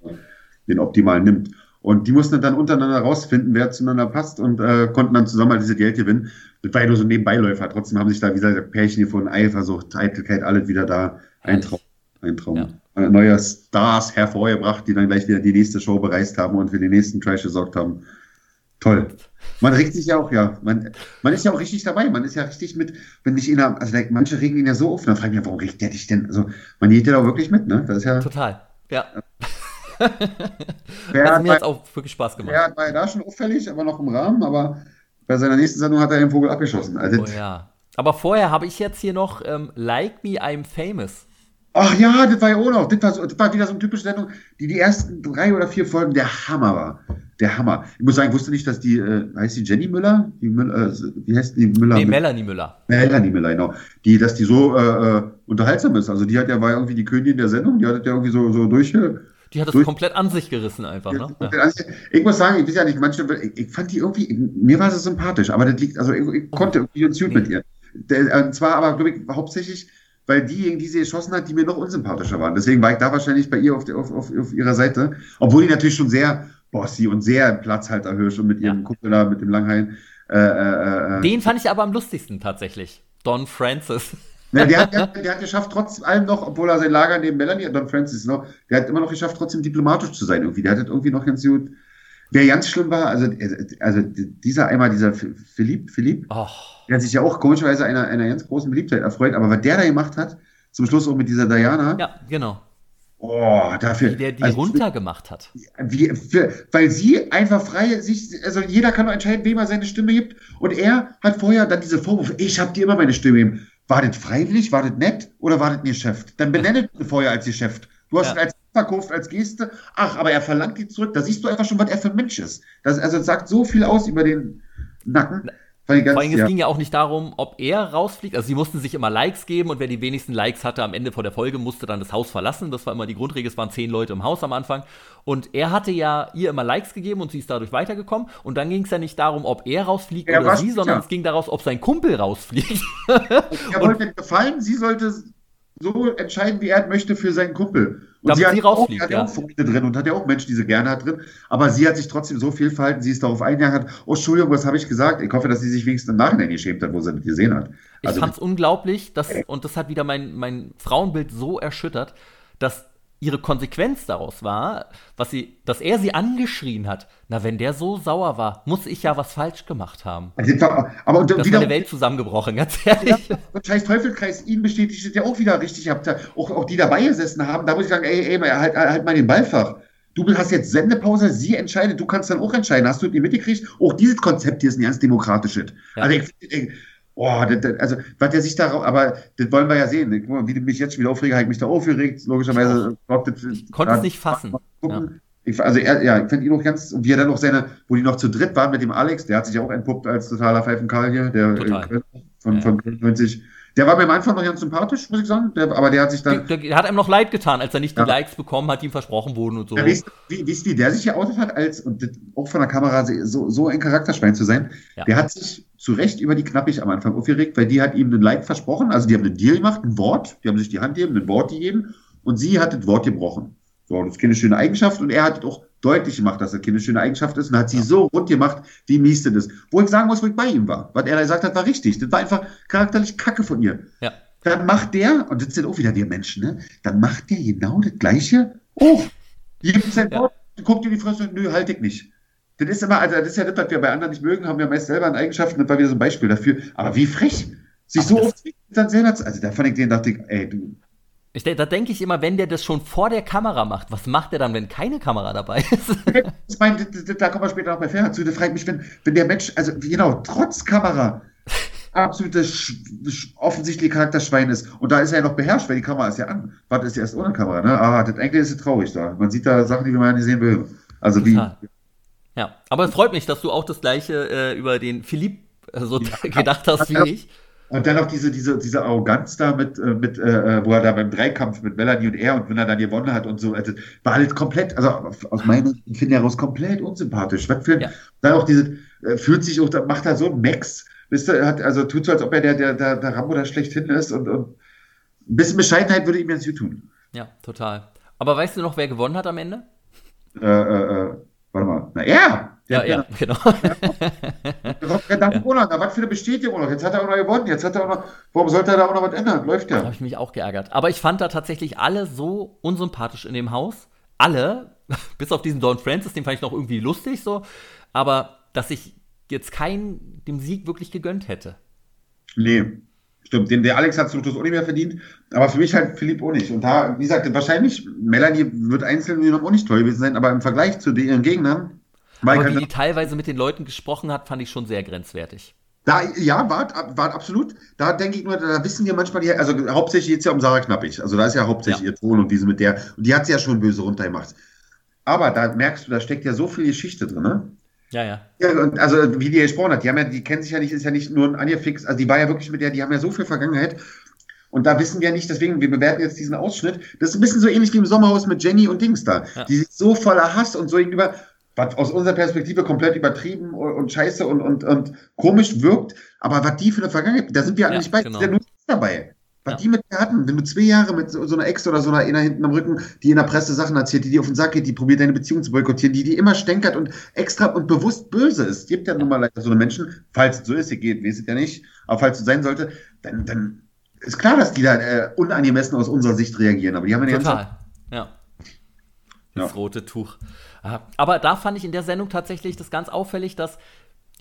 B: Den optimal nimmt. Und die mussten dann untereinander rausfinden, wer zueinander passt und äh, konnten dann zusammen halt diese Geld gewinnen. Das war ja nur so ein Nebenbeiläufer. Trotzdem haben sich da wieder Pärchen gefunden, Eifersucht, Eitelkeit, alles wieder da. Ein Traum. Ein Traum. Ja. Äh, neue Stars hervorgebracht, die dann gleich wieder die nächste Show bereist haben und für den nächsten Trash gesorgt haben. Toll. Man regt sich ja auch, ja. Man, man ist ja auch richtig dabei. Man ist ja richtig mit, wenn ich ihn, also manche regen ihn ja so auf, dann frage ich mich, warum regt der dich denn? Also, man geht ja da wirklich mit, ne? Das ist ja.
A: Total. Ja. also mir hat es auch wirklich Spaß gemacht.
B: Er war ja da schon auffällig, aber noch im Rahmen, aber bei seiner nächsten Sendung hat er den Vogel abgeschossen.
A: Also, oh ja. Aber vorher habe ich jetzt hier noch ähm, Like Me, I'm Famous.
B: Ach ja, das war ja auch noch. Das war, so, das war wieder so eine typische Sendung, die die ersten drei oder vier Folgen der Hammer war. Der Hammer. Ich muss sagen, ich wusste nicht, dass die, äh, heißt die Jenny Müller? Die Müller äh, wie heißt die Müller?
A: Nee, Melanie Müller.
B: Melanie Müller, genau. Die, dass die so äh, äh, unterhaltsam ist. Also die hat ja, war irgendwie die Königin der Sendung, die hat ja irgendwie so, so durchge
A: die hat es komplett an sich gerissen einfach, ne? Ja.
B: Ich muss sagen, ich weiß ja nicht, manche, ich, ich, fand die irgendwie, mir war sie sympathisch, aber das liegt, also ich, ich konnte irgendwie gut okay. mit ihr. Der, und zwar aber, glaube ich, hauptsächlich, weil diejenigen, die sie geschossen hat, die mir noch unsympathischer waren. Deswegen war ich da wahrscheinlich bei ihr auf, auf, auf, auf ihrer Seite, obwohl die natürlich schon sehr bossy und sehr Platzhalterhirsch und mit ihrem ja. Kumpel da, mit dem Langhain.
A: Äh, äh, äh, Den fand ich aber am lustigsten tatsächlich. Don Francis.
B: Ja, der, hat, der, der, hat geschafft, trotz allem noch, obwohl er sein Lager neben Melanie, Don Francis noch, der hat immer noch geschafft, trotzdem diplomatisch zu sein irgendwie. Der hat irgendwie noch ganz gut. Wer ganz schlimm war, also, also dieser einmal, dieser Philipp, Philipp, oh. der hat sich ja auch komischerweise einer, einer ganz großen Beliebtheit erfreut, aber was der da gemacht hat, zum Schluss auch mit dieser Diana.
A: Ja, genau.
B: Oh, dafür.
A: Wie der die also, runtergemacht hat.
B: Wie, für, weil sie einfach frei sich, also jeder kann nur entscheiden, wem er seine Stimme gibt. Und er hat vorher dann diese Vorwurf, ich habe dir immer meine Stimme gegeben. War das freiwillig, war das nett oder war das ein Geschäft? Dann benennet ja. vorher als Geschäft. Du hast ja. ihn als verkauft, als Geste. Ach, aber er verlangt die zurück. Da siehst du einfach schon, was er für ein Mensch ist. Das, also das sagt so viel aus über den Nacken.
A: Ganz, Vor allem, es ja. ging ja auch nicht darum, ob er rausfliegt. Also sie mussten sich immer Likes geben und wer die wenigsten Likes hatte am Ende vor der Folge, musste dann das Haus verlassen. Das war immer die Grundregel. Es waren zehn Leute im Haus am Anfang. Und er hatte ja ihr immer Likes gegeben und sie ist dadurch weitergekommen. Und dann ging es ja nicht darum, ob er rausfliegt er oder sie, sondern ja. es ging daraus, ob sein Kumpel rausfliegt.
B: er wollte gefallen, sie sollte so entscheiden, wie er möchte für seinen Kumpel.
A: Und Damit sie, hat sie
B: auch, ja. auch Freunde drin und hat ja auch Menschen, die sie gerne hat drin. Aber sie hat sich trotzdem so viel verhalten, sie ist darauf eingegangen, hat, oh, Entschuldigung, was habe ich gesagt? Ich hoffe, dass sie sich wenigstens im Nachhinein geschämt hat, wo sie das gesehen hat.
A: Also, ich fand es unglaublich, dass, und das hat wieder mein, mein Frauenbild so erschüttert, dass ihre Konsequenz daraus war, was sie, dass er sie angeschrien hat. Na, wenn der so sauer war, muss ich ja was falsch gemacht haben.
B: Also, aber und
A: das
B: wieder,
A: ist Welt zusammengebrochen, ganz ehrlich. Ja,
B: scheiß Teufelkreis, ihn bestätigt es ja auch wieder richtig. Habt auch, auch die dabei gesessen haben, da muss ich sagen, ey, ey, halt, halt mal den Ballfach. Du hast jetzt Sendepause, sie entscheidet, du kannst dann auch entscheiden. Hast du die mitgekriegt? Auch dieses Konzept hier ist ein ganz demokratisches. Ja. Also ich, ich, Oh, das, das, also, was der sich darauf, aber das wollen wir ja sehen. Wie du mich jetzt schon wieder aufrege, habe ich mich da aufgeregt. Logischerweise.
A: Ich konnte es nicht fassen. Ja.
B: Ich, also, er, ja, ich finde ihn auch ganz, wie er dann noch seine, wo die noch zu dritt waren mit dem Alex, der hat sich auch entpuppt als totaler Pfeifenkarl hier, der
A: Total.
B: von, ja. von 90. Der war mir am Anfang noch ganz sympathisch, muss ich sagen. Der, aber der hat sich dann.
A: Der, der, hat einem noch leid getan, als er nicht die Likes bekommen hat, die ihm versprochen wurden und so.
B: Ja, weißt, wie, wie, wie der sich geoutet hat, als, und auch von der Kamera so, so ein Charakterschwein zu sein, ja. der hat sich zu Recht über die Knappig am Anfang aufgeregt, weil die hat ihm einen Like versprochen. Also die haben einen Deal gemacht, ein Wort, die haben sich die Hand gegeben, ein Wort gegeben, und sie hat das Wort gebrochen. So, das ist keine schöne Eigenschaft und er hat auch deutlich gemacht, dass das keine schöne Eigenschaft ist und hat sie ja. so rund gemacht, wie mies das ist. Wo ich sagen muss, wo ich bei ihm war. Was er gesagt hat, war richtig. Das war einfach charakterlich Kacke von ihr.
A: Ja.
B: Dann macht der, und das sind auch wieder wir Menschen, ne? Dann macht der genau das Gleiche. Oh, gibt sein Wort, guckt in die Fresse, nö, halt ich nicht. Das ist immer, also das ist ja das, was wir bei anderen nicht mögen, haben wir meist selber an Eigenschaften, das war wieder so ein Beispiel dafür. Aber wie frech, sich so oft dann selber, also da fand ich den, dachte ich, ey, du,
A: ich, da denke ich immer, wenn der das schon vor der Kamera macht, was macht der dann, wenn keine Kamera dabei ist?
B: ich meine, da kommen wir später noch bei Ferner zu. Da fragt mich, wenn, wenn der Mensch, also genau, trotz Kamera, absolutes offensichtlich Charakterschwein ist. Und da ist er ja noch beherrscht, weil die Kamera ist ja an. Warte, ist ja erst ohne Kamera, ne? Ah, das eigentlich ist ja traurig da. Man sieht da Sachen, die man nicht sehen will. Also Total. wie.
A: Ja, aber es freut mich, dass du auch das gleiche äh, über den Philipp äh, so ja, gedacht hast wie ich.
B: Und dann auch diese, diese, diese Arroganz da mit, äh, mit äh, äh, wo er da beim Dreikampf mit Melanie und er und wenn er dann gewonnen hat und so, also, war halt komplett, also aus meinem Empfinden heraus komplett unsympathisch. Was für, ja. dann auch diese, äh, fühlt sich auch, macht er so ein Max, wisst ihr, hat, also tut so, als ob er der, der, der, der Rambo da schlechthin ist und, und ein bisschen Bescheidenheit würde ihm jetzt gut tun.
A: Ja, total. Aber weißt du noch, wer gewonnen hat am Ende?
B: Äh, äh, äh warte mal. Na, er!
A: Ja, ja, genau.
B: Ja. Roland, was für eine Bestätigung noch. Jetzt hat er auch noch gewonnen. Jetzt hat er auch noch. Warum sollte er da auch noch was ändern? Läuft ja.
A: Da habe ich mich auch geärgert. Aber ich fand da tatsächlich alle so unsympathisch in dem Haus. Alle, bis auf diesen Don Francis, den fand ich noch irgendwie lustig so. Aber dass ich jetzt keinen dem Sieg wirklich gegönnt hätte.
B: Nee, Stimmt, den, der Alex hat es auch nicht mehr verdient, aber für mich halt Philipp auch nicht. Und da, wie gesagt, wahrscheinlich, Melanie wird einzeln auch nicht toll gewesen sein, aber im Vergleich zu den Gegnern
A: aber wie die teilweise mit den Leuten gesprochen hat, fand ich schon sehr grenzwertig.
B: Da, ja, war, war absolut. Da denke ich nur, da wissen wir manchmal, die, also hauptsächlich jetzt ja um Sarah Knappig. Also da ist ja hauptsächlich ja. ihr Ton und diese mit der, und die hat sie ja schon böse runtergemacht. Aber da merkst du, da steckt ja so viel Geschichte drin, ne?
A: Ja, ja.
B: ja und also, wie die gesprochen hat, die haben ja, die kennen sich ja nicht, ist ja nicht nur ein Anja Fix, also die war ja wirklich mit der, die haben ja so viel Vergangenheit. Und da wissen wir nicht, deswegen, wir bewerten jetzt diesen Ausschnitt. Das ist ein bisschen so ähnlich wie im Sommerhaus mit Jenny und Dings da. Ja. Die sind so voller Hass und so gegenüber was aus unserer Perspektive komplett übertrieben und, scheiße und, und, und komisch wirkt, aber was die für eine Vergangenheit, da sind wir ja, eigentlich beide genau. nur dabei. Was ja. die mit dir hatten, wenn du zwei Jahre mit so, so einer Ex oder so einer einer hinten am Rücken, die in der Presse Sachen erzählt, die dir auf den Sack geht, die probiert deine Beziehung zu boykottieren, die die immer stänkert und extra und bewusst böse ist. Es gibt ja nun mal leider so eine Menschen, falls es so ist, ihr geht, wisst ja nicht, aber falls es so sein sollte, dann, dann ist klar, dass die da äh, unangemessen aus unserer Sicht reagieren, aber die haben ja
A: Total, ja. Das rote Tuch. Aber da fand ich in der Sendung tatsächlich das ganz auffällig, dass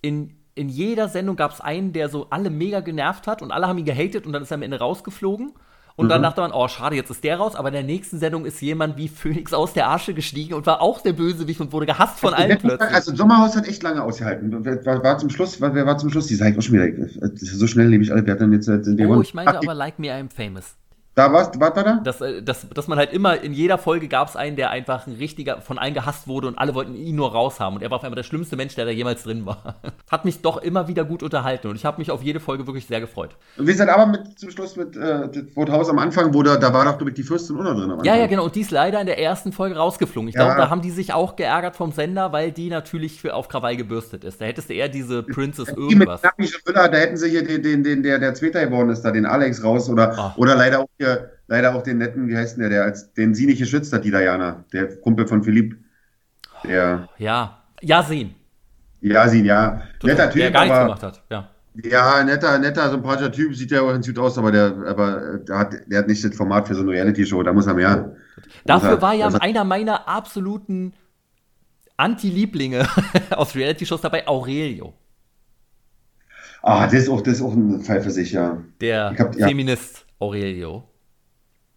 A: in, in jeder Sendung gab es einen, der so alle mega genervt hat und alle haben ihn gehatet und dann ist er am Ende rausgeflogen. Und mhm. dann dachte man, oh, schade, jetzt ist der raus. Aber in der nächsten Sendung ist jemand wie Phoenix aus der Asche gestiegen und war auch der Bösewicht und wurde gehasst von allen
B: plötzlich. Also Sommerhaus hat echt lange ausgehalten. War, war zum Schluss, war, wer war zum Schluss? Die sag ich auch schon wieder. So schnell lebe ich alle. Wer hat dann jetzt äh,
A: Oh, ich meinte aber Like Me I'm Famous.
B: Da warst, war da?
A: Dass, äh, dass, dass man halt immer in jeder Folge gab es einen, der einfach ein richtiger, von allen gehasst wurde und alle wollten ihn nur raushaben. Und er war auf einmal der schlimmste Mensch, der da jemals drin war. Hat mich doch immer wieder gut unterhalten und ich habe mich auf jede Folge wirklich sehr gefreut.
B: Und wir sind aber mit, zum Schluss mit äh, Haus am Anfang, wo da, da war doch, ich, die Fürstin Unna drin.
A: Ja, ja, genau. Und die ist leider in der ersten Folge rausgeflogen. Ich ja. glaube, da haben die sich auch geärgert vom Sender, weil die natürlich für auf Krawall gebürstet ist. Da hättest du eher diese Princess die irgendwas.
B: Mit Müller, da hätten sie hier den, den, den, der, der Zweiter geworden ist, da den Alex raus oder, oder leider auch hier leider auch den netten, wie heißt denn der, der als den sie nicht geschützt hat, die Diana, der Kumpel von Philipp. Der,
A: ja, Yasin.
B: Yasin, ja.
A: Total, netter Typ, der gar nichts aber, gemacht hat, ja.
B: Ja, netter, netter, sympathischer Typ, sieht ja auch ganz gut aus, aber der, aber der hat, der hat nicht das Format für so eine Reality-Show, da muss er mehr.
A: Dafür er, war ja einer meiner absoluten Anti-Lieblinge aus Reality-Shows dabei, Aurelio.
B: Ah, das ist auch, das ist auch ein Fall für sich, ja.
A: Der hab, Feminist ja. Aurelio.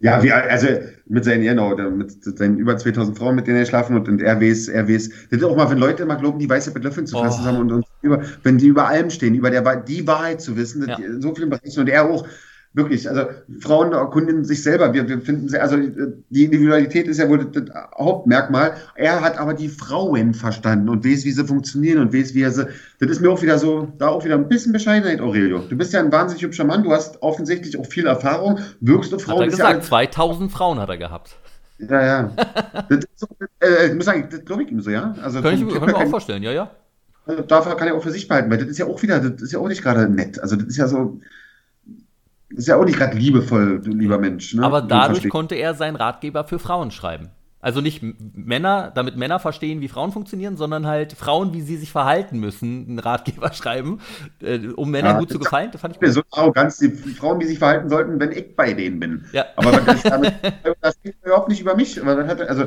B: Ja, wie, also mit seinen, genau, mit seinen über 2000 Frauen, mit denen er schlafen und, und RWs, RWs. Das ist auch mal, wenn Leute immer glauben, die Weiße mit Löffeln zu fassen oh. haben und, und über, wenn die über allem stehen, über der, die Wahrheit zu wissen, ja. so viel Bereichen und er auch, Wirklich, also Frauen erkunden sich selber. Wir, wir finden sie, also die Individualität ist ja wohl das, Hauptmerkmal. Er hat aber die Frauen verstanden und weiß, wie sie funktionieren und weiß, wie er sie. Das ist mir auch wieder so, da auch wieder ein bisschen Bescheidenheit, Aurelio. Du bist ja ein wahnsinnig hübscher Mann, du hast offensichtlich auch viel Erfahrung, wirkst auf Frauen.
A: Hat er gesagt, ja 2000 Frauen hat er gehabt.
B: Ja, ja. das so, äh, ich muss sagen, das glaube ich ihm so, ja.
A: Also, kann ich, kann ich mir auch vorstellen, ja, ja.
B: Also, dafür kann er auch für sich behalten, weil das ist ja auch wieder, das ist ja auch nicht gerade nett. Also das ist ja so, ist ja auch nicht gerade liebevoll, du lieber Mensch. Ne?
A: Aber dadurch konnte er seinen Ratgeber für Frauen schreiben. Also nicht Männer, damit Männer verstehen, wie Frauen funktionieren, sondern halt Frauen, wie sie sich verhalten müssen, einen Ratgeber schreiben, äh, um Männern ja, gut zu gefallen.
B: Das fand ich gut. So Arroganz, die Frauen, wie sie sich verhalten sollten, wenn ich bei denen bin. Ja. Aber das, damit, das geht überhaupt nicht über mich. Hat, also,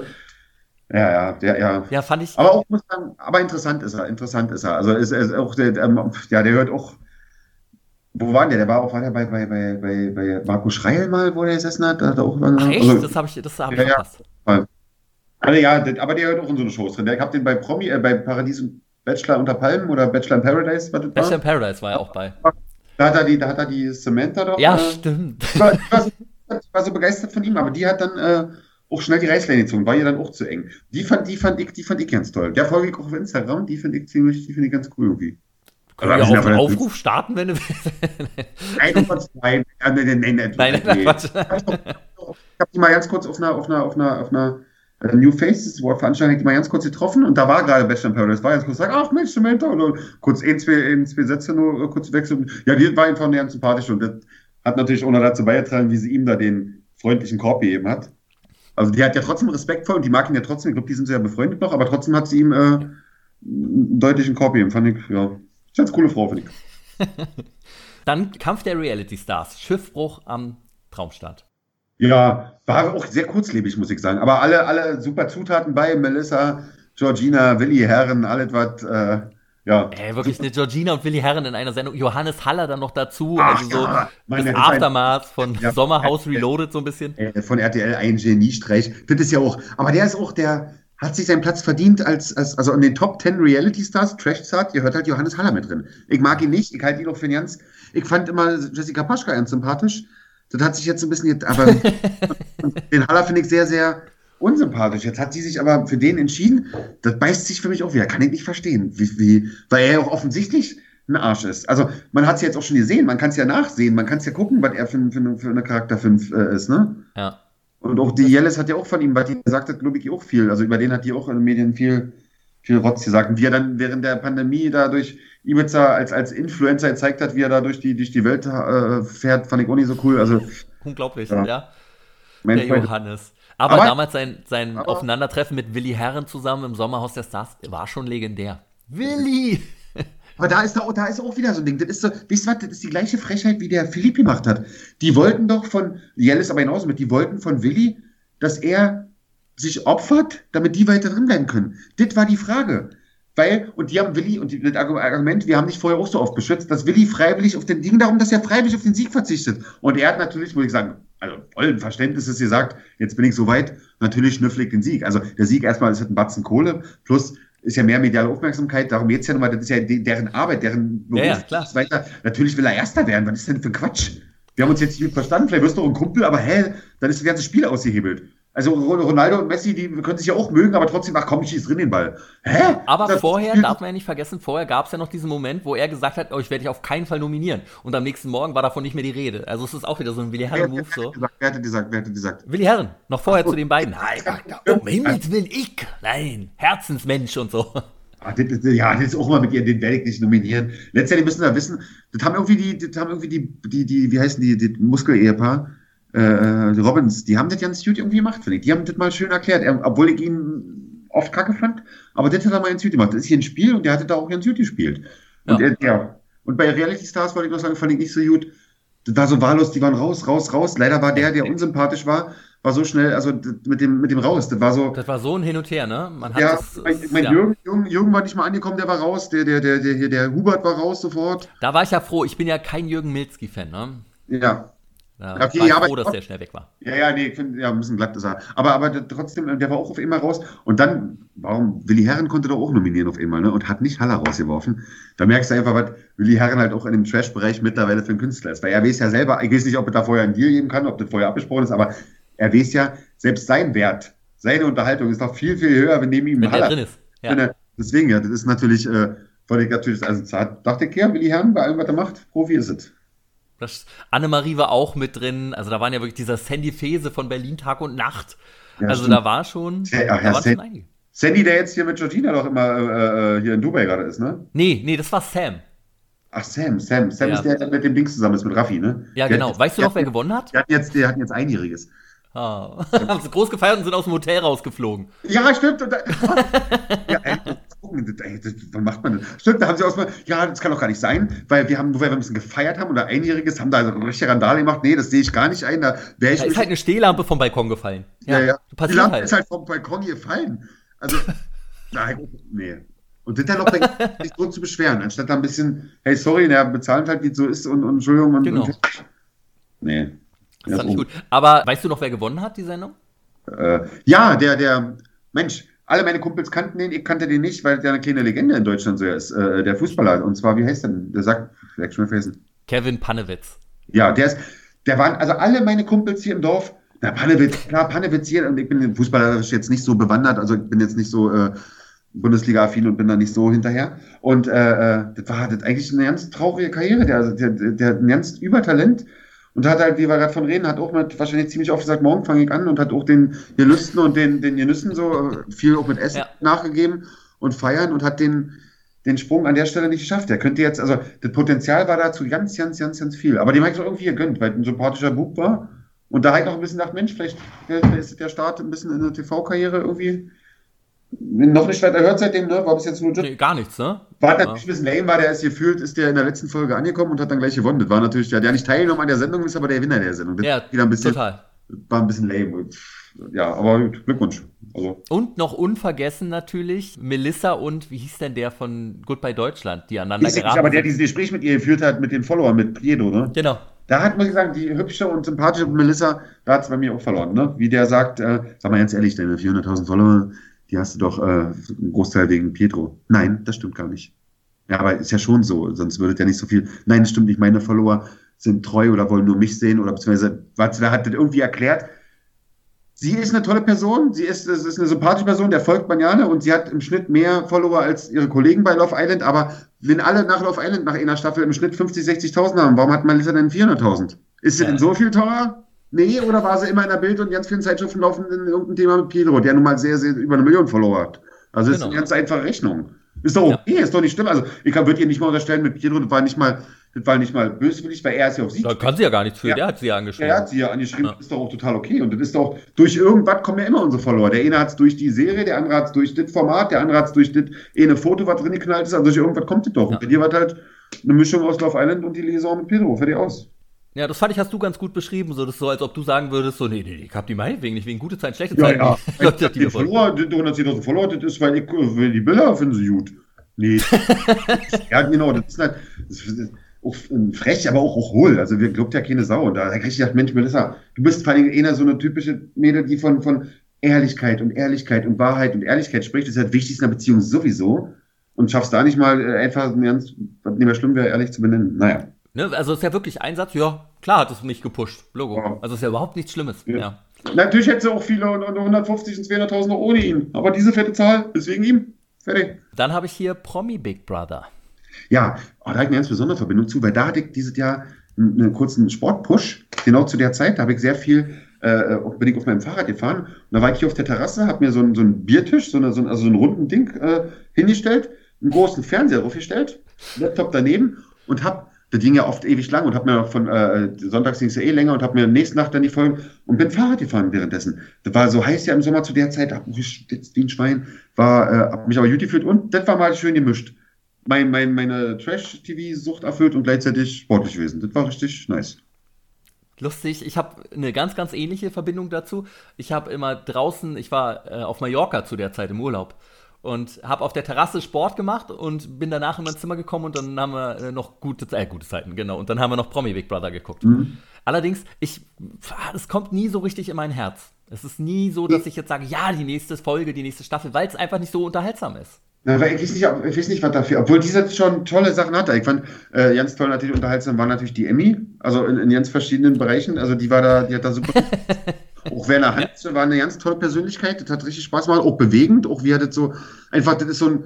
B: ja, ja, der, ja.
A: Ja, fand ich.
B: Aber auch, muss sagen, aber interessant ist er, interessant ist er. Also ist, ist auch der, ähm, ja, der hört auch wo war der? Der war auch war der bei, bei, bei, bei, bei Marco Schreil mal, wo der gesessen hat. hat er auch,
A: Ach, echt? Also, das habe ich, das hab ich ja, verpasst.
B: Ja. Also, ja, aber der hört auch in so eine Shows drin. Ich habe den bei Promi, äh, bei Paradies und Bachelor unter Palmen oder Bachelor in Paradise.
A: Was Bachelor in Paradise war er auch bei.
B: Da hat er die, da hat er die Samantha doch.
A: Ja, äh, stimmt.
B: Ich war, ich, war so, ich war, so, begeistert von ihm, aber die hat dann äh, auch schnell die Reißleine gezogen, war ihr dann auch zu eng. Die fand, die fand ich, die fand ich ganz toll. Der folge ich auch auf Instagram, die finde ich ziemlich, die finde ich ganz cool irgendwie.
A: Können wir auch einen Aufruf starten, wenn du
B: Nein, nein, nein, nein, nein, nein, nein, Ich habe die mal ganz kurz auf einer, auf einer, auf einer, auf einer äh, New Faces Veranstaltung die mal ganz kurz getroffen und da war gerade Bachelor in Paradise. War ganz kurz gesagt, ach Mensch, Samantha, und kurz ein, zwei, ein, zwei Sätze nur äh, kurz wechseln. Ja, die war einfach ganz sympathisch und das hat natürlich auch noch dazu beigetragen, wie sie ihm da den freundlichen Korb gegeben hat. Also die hat ja trotzdem Respekt vor und die mag ihn ja trotzdem. Ich glaube, die sind sehr befreundet noch, aber trotzdem hat sie ihm äh, einen deutlichen Korb gegeben. Fand ich, ja, ist eine coole Frau, finde ich.
A: Dann Kampf der Reality Stars. Schiffbruch am Traumstart.
B: Ja, war auch sehr kurzlebig, muss ich sagen. Aber alle, alle super Zutaten bei Melissa, Georgina, Willi Herren, alles was. Äh, ja.
A: Ey, wirklich eine Georgina und Willi Herren in einer Sendung. Johannes Haller dann noch dazu. Ach, also so ja, meine, das Aftermath von ja, Sommerhaus Reloaded so ein bisschen.
B: Von RTL ein Geniestreich. Das ist ja auch. Aber der ist auch der hat sich seinen Platz verdient als, als also in den Top 10 Reality Stars, Trash Start, ihr hört halt Johannes Haller mit drin. Ich mag ihn nicht, ich halte ihn auch für ganz, ich fand immer Jessica Paschka ganz sympathisch. Das hat sich jetzt ein bisschen, aber den Haller finde ich sehr, sehr unsympathisch. Jetzt hat sie sich aber für den entschieden. Das beißt sich für mich auch wieder. Kann ich nicht verstehen, wie, wie, weil er ja auch offensichtlich ein Arsch ist. Also man hat es jetzt auch schon gesehen, man kann es ja nachsehen, man kann es ja gucken, was er für, für, für eine Charakter 5 äh, ist, ne?
A: Ja.
B: Und auch die Jellis hat ja auch von ihm, weil die gesagt hat, glaube ich, auch viel. Also über den hat die auch in den Medien viel, viel Rotz gesagt. Und wie er dann während der Pandemie da durch Ibiza als, als Influencer gezeigt hat, wie er da durch die, durch die Welt äh, fährt, fand ich auch nicht so cool. Also,
A: Unglaublich, ja. ja. Der Johannes. Aber, aber, damals sein, sein aber, Aufeinandertreffen mit Willi Herren zusammen im Sommerhaus der Stars war schon legendär. Willi!
B: Aber da ist, da, da ist auch wieder so ein Ding. Das ist so, wisst ihr was, das ist die gleiche Frechheit, wie der Philipp gemacht hat. Die wollten doch von, Jell ist aber genauso mit, die wollten von Willi, dass er sich opfert, damit die weiter drin bleiben können. Das war die Frage. Weil, und die haben Willi, und das Argument, wir haben dich vorher auch so oft beschützt, dass Willi freiwillig auf den Ding darum, dass er freiwillig auf den Sieg verzichtet. Und er hat natürlich, muss ich sagen, also vollen Verständnisses gesagt, jetzt bin ich so weit, natürlich schnüffelig den Sieg. Also der Sieg erstmal ist halt ein Batzen Kohle, plus ist ja mehr mediale Aufmerksamkeit, darum jetzt ja nochmal, das ist ja deren Arbeit, deren
A: Beruf ja, klar.
B: weiter. Natürlich will er Erster werden, was ist denn für ein Quatsch? Wir haben uns jetzt nicht verstanden, vielleicht wirst du doch ein Kumpel, aber hä, dann ist das ganze Spiel ausgehebelt. Also Ronaldo und Messi, die können sich ja auch mögen, aber trotzdem, ach komm, ich schieß drin den Ball. Hä?
A: Aber das vorher, darf man ja nicht vergessen, vorher gab es ja noch diesen Moment, wo er gesagt hat, oh, ich werde dich auf keinen Fall nominieren. Und am nächsten Morgen war davon nicht mehr die Rede. Also es ist auch wieder so ein Willi Herren-Move. So.
B: Wer hätte gesagt, wer hätte gesagt?
A: Willi Herren, noch vorher oh. zu den beiden. Nein, um Himmels Willen, ich. Nein, Herzensmensch und so.
B: Ach, das, das, ja, das ist auch mal mit ihr, den werde ich nicht nominieren. Letztendlich müssen wir wissen, das haben irgendwie die, das haben irgendwie die, die, die wie heißen die, die Muskel-Ehepaar, äh, die Robbins, die haben das ganz gut irgendwie gemacht, finde ich. Die haben das mal schön erklärt, er, obwohl ich ihn oft kacke fand, aber das hat er mal ganz gut gemacht. Das ist hier ein Spiel und der hatte da auch ganz gut gespielt. Und, ja. Er, ja. und bei Reality Stars wollte ich noch sagen, fand ich nicht so gut. Das war so wahllos, die waren raus, raus, raus. Leider war der, der unsympathisch war, war so schnell, also mit dem, mit dem raus, das war so.
A: Das war so ein Hin und Her, ne?
B: Man hat ja, das, mein, mein ja. Jürgen, Jürgen, Jürgen, war nicht mal angekommen, der war raus, der, der, der, der, der Hubert war raus sofort.
A: Da war ich ja froh, ich bin ja kein Jürgen Milzki-Fan, ne?
B: Ja.
A: Da
B: Okay,
A: war ich
B: ja, aber-
A: froh, dass der schnell weg war.
B: Ja, ja, nee, ich finde, ja, ein bisschen glatt ist er. Aber, aber trotzdem, der war auch auf einmal raus. Und dann, warum, Willi Herren konnte doch auch nominieren auf einmal, ne? Und hat nicht Haller rausgeworfen. Da merkst du einfach, was Willi Herren halt auch in dem Trash-Bereich mittlerweile für ein Künstler ist. Weil er weiß ja selber, ich weiß nicht, ob er da vorher einen Deal geben kann, ob das vorher abgesprochen ist, aber er weiß ja, selbst sein Wert, seine Unterhaltung ist doch viel, viel höher, wenn neben ihm
A: Wenn
B: Haller
A: drin ist. Ja.
B: Er- Deswegen, ja, das ist natürlich, äh, wollte ich natürlich, also dachte ich, ja, Willi Herren, bei allem, was er macht, Profi ist es.
A: Das, Annemarie war auch mit drin. Also da waren ja wirklich dieser Sandy Fese von Berlin Tag und Nacht.
B: Ja,
A: also
B: stimmt.
A: da war schon,
B: Ja, ja,
A: da waren schon einige.
B: Sandy, der jetzt hier mit Georgina doch immer äh, äh, hier in Dubai gerade ist, ne?
A: Nee, nee, das war Sam.
B: Ach, Sam, Sam. Sam ist der, der mit dem Dings zusammen ist, mit Raffi, ne?
A: Ja,
B: Der
A: genau.
B: hat-
A: Weißt du noch, wer gewonnen hat?
B: Der hat jetzt, der hat jetzt Einjähriges.
A: Ah. Haben sie groß gefeiert und sind aus dem Hotel rausgeflogen.
B: Ja, stimmt. Da, ja, ey, das, wann macht man das? Stimmt, da haben sie aus ja, das kann doch gar nicht sein, weil wir haben, nur weil wir ein bisschen gefeiert haben oder Einjähriges, haben da also richtig Randale gemacht. Nee, das sehe ich gar nicht ein. Da
A: Da ist halt eine Stehlampe vom Balkon gefallen.
B: ja, ja. Die
A: Passiert
B: Lampe
A: halt.
B: ist halt vom Balkon gefallen. Also, nein, nee. Und das dann noch sich so zu beschweren, anstatt da ein bisschen, hey, sorry, der bezahlt halt, wie es so ist und, und Entschuldigung und,
A: Genau.
B: und nee.
A: Das
B: Ja,
A: fand ich
B: so.
A: gut. Aber weißt du noch, wer gewonnen hat, die Sendung?
B: Äh, ja, der, der, Mensch, alle meine Kumpels kannten den, ich kannte den nicht, weil der eine kleine Legende in Deutschland so ist, äh, der Fußballer. Und zwar, wie heißt der denn? Der sagt, vielleicht schon vergessen.
A: Kevin Panewitz.
B: Ja, der ist, der waren, also alle meine Kumpels hier im Dorf, na, Panewitz, klar, Panewitz hier, und ich bin im Fußball jetzt nicht so bewandert, also ich bin jetzt nicht so äh, Bundesliga-affin und bin da nicht so hinterher. Und äh, äh, das war das eigentlich eine ganz traurige Karriere, der, der, der, der hat ein ganz Übertalent und hat halt, wie wir gerade von reden, hat auch mit wahrscheinlich ziemlich oft gesagt, morgen fange ich an und hat auch den Gelüsten und den, den Genüssen so äh, viel auch mit Essen
A: Ja.
B: nachgegeben und feiern und hat den, den Sprung an der Stelle nicht geschafft. Der könnte jetzt, also das Potenzial war dazu ganz, ganz, ganz, ganz viel. Aber dem habe ich doch irgendwie gegönnt, weil ein sympathischer Bub war. Und da habe ich noch ein bisschen gedacht, Mensch, vielleicht ist der Start ein bisschen in der TV-Karriere irgendwie noch nicht weiter hört seitdem, ne? War bis jetzt nur
A: Nee, gar nichts, ne?
B: war
A: Ja.
B: natürlich ein bisschen lame, weil der ist gefühlt, ist der in der letzten Folge angekommen und hat dann gleich gewonnen. Das war natürlich, der hat ja nicht teilgenommen an der Sendung, ist aber der Gewinner der Sendung. Das
A: Ja,
B: wieder ein bisschen,
A: total.
B: war ein bisschen lame. Ja, aber gut, Glückwunsch. Also,
A: Und noch unvergessen natürlich Melissa und wie hieß denn der von Goodbye Deutschland, die aneinander
B: ich nicht,
A: geraten
B: aber der dieses Gespräch mit ihr geführt hat, mit den Followern, mit Priedo, ne?
A: Genau.
B: Da hat, muss ich sagen, die hübsche und sympathische Melissa, da hat es bei mir auch verloren, ne? Wie der sagt, äh, sag mal ganz ehrlich, deine 400.000 Follower, die hast du doch äh, einen Großteil wegen Pietro. Nein, das stimmt gar nicht. Ja, aber ist ja schon so, sonst würde ja nicht so viel. Nein, das stimmt nicht. Meine Follower sind treu oder wollen nur mich sehen oder beziehungsweise, was, wer hat das irgendwie erklärt? Sie ist eine tolle Person, sie ist, es ist eine sympathische Person, der folgt man gerne und sie hat im Schnitt mehr Follower als ihre Kollegen bei Love Island, aber wenn alle nach Love Island nach einer Staffel im Schnitt 50, 60.000 haben, warum hat Melissa denn 400.000? Ist sie
A: Ja.
B: denn so viel teurer? Nee, oder war sie immer in der Bild und ganz vielen Zeitschriften laufen in irgendein Thema mit Pedro, der nun mal sehr, sehr über eine Million Follower hat. Also ist
A: Genau.
B: eine ganz einfache Rechnung. Ist doch okay, ist doch nicht schlimm. Also ich würde ihr nicht mal unterstellen, mit Pedro, das war nicht mal, das war nicht mal böswillig, weil er ist ja auf sie
A: Da kann sie ja gar nichts für,
B: Ja.
A: der hat sie ja
B: ja,
A: angeschrieben.
B: er hat sie ja angeschrieben,
A: Ja.
B: ist doch auch total okay. Und das ist doch, durch irgendwas kommen ja immer unsere Follower. Der eine hat es durch die Serie, der andere hat es durch das Format, der andere hat es durch das eine Foto, was drin geknallt ist. Also durch irgendwas kommt das doch.
A: Ja.
B: Und bei dir war halt eine Mischung aus Love Island und die Liaison mit Pedro. Fertig aus.
A: Ja, das fand ich, hast du ganz gut beschrieben. So, das so, als ob du sagen würdest, so, nee, nee, ich hab die meinetwegen nicht wegen gute Zeiten, schlechte
B: Ja,
A: Zeiten.
B: ja.
A: Die Leute, die
B: die 110.000 Follower, das ist, weil ich, weil die Bilder finden sie gut. Nee. ja, genau, das ist halt, das ist auch frech, aber auch, auch hohl. Also, wir glaubt ja keine Sau. Und da krieg ich gedacht, Mensch, Melissa, du bist vor allem eher so eine typische Mädel, die von, von Ehrlichkeit und Ehrlichkeit und Wahrheit und Ehrlichkeit spricht. Das ist halt wichtig in einer Beziehung sowieso. Und schaffst da nicht mal äh, einfach ganz, was nicht mehr schlimm wäre, ehrlich zu benennen. Naja.
A: Ne, also ist ja wirklich ein Satz, ja, klar hat es mich gepusht. Logo.
B: Ja.
A: Also ist ja überhaupt nichts Schlimmes.
B: Ja.
A: Ja.
B: Natürlich hätte sie auch viele und- und 150 und 200.000 noch ohne ihn. Aber diese fette Zahl ist wegen ihm. Fertig.
A: Dann habe ich hier Promi Big Brother.
B: Ja, oh, da habe ich eine ganz besondere Verbindung zu, weil da hatte ich dieses Jahr einen, einen kurzen Sportpush. Genau zu der Zeit, da habe ich sehr viel, äh, bin ich auf meinem Fahrrad gefahren. Und da war ich hier auf der Terrasse, habe mir so einen, so einen Biertisch, so, eine, so, einen, also so einen runden Ding äh, hingestellt, einen großen Fernseher draufgestellt, Laptop daneben und habe, das ging ja oft ewig lang und habe mir von äh, sonntags ging es ja eh länger und habe mir nächste Nacht dann die Folgen und bin Fahrrad gefahren währenddessen. Das war so heiß ja im Sommer zu der Zeit, hab mich wie ein Schwein, war, äh, hab mich aber gut gefühlt und das war mal schön gemischt mein, mein, meine Trash-TV-Sucht erfüllt und gleichzeitig sportlich gewesen. Das war richtig nice.
A: Lustig, ich habe eine ganz, ganz ähnliche Verbindung dazu. Ich habe immer draußen, ich war äh, auf Mallorca zu der Zeit im Urlaub. Und habe auf der Terrasse Sport gemacht und bin danach in mein Zimmer gekommen und dann haben wir äh, noch gute, äh, gute Zeiten, genau. Und dann haben wir noch Promi Big Brother geguckt. Mhm. Allerdings, ich, es kommt nie so richtig in mein Herz. Es ist nie so, dass ich jetzt sage, ja, die nächste Folge, die nächste Staffel, weil es einfach nicht so unterhaltsam ist.
B: Na, ich, weiß nicht, ich weiß nicht, was dafür, obwohl dieser schon tolle Sachen hatte. Ich fand, äh, ganz toll natürlich unterhaltsam war natürlich die Emmy, also in, in ganz verschiedenen Bereichen. Also die war da, die hat da super. auch Werner Hans war eine ganz tolle Persönlichkeit, das hat richtig Spaß gemacht, auch bewegend, auch wie er das so, einfach, das ist so ein,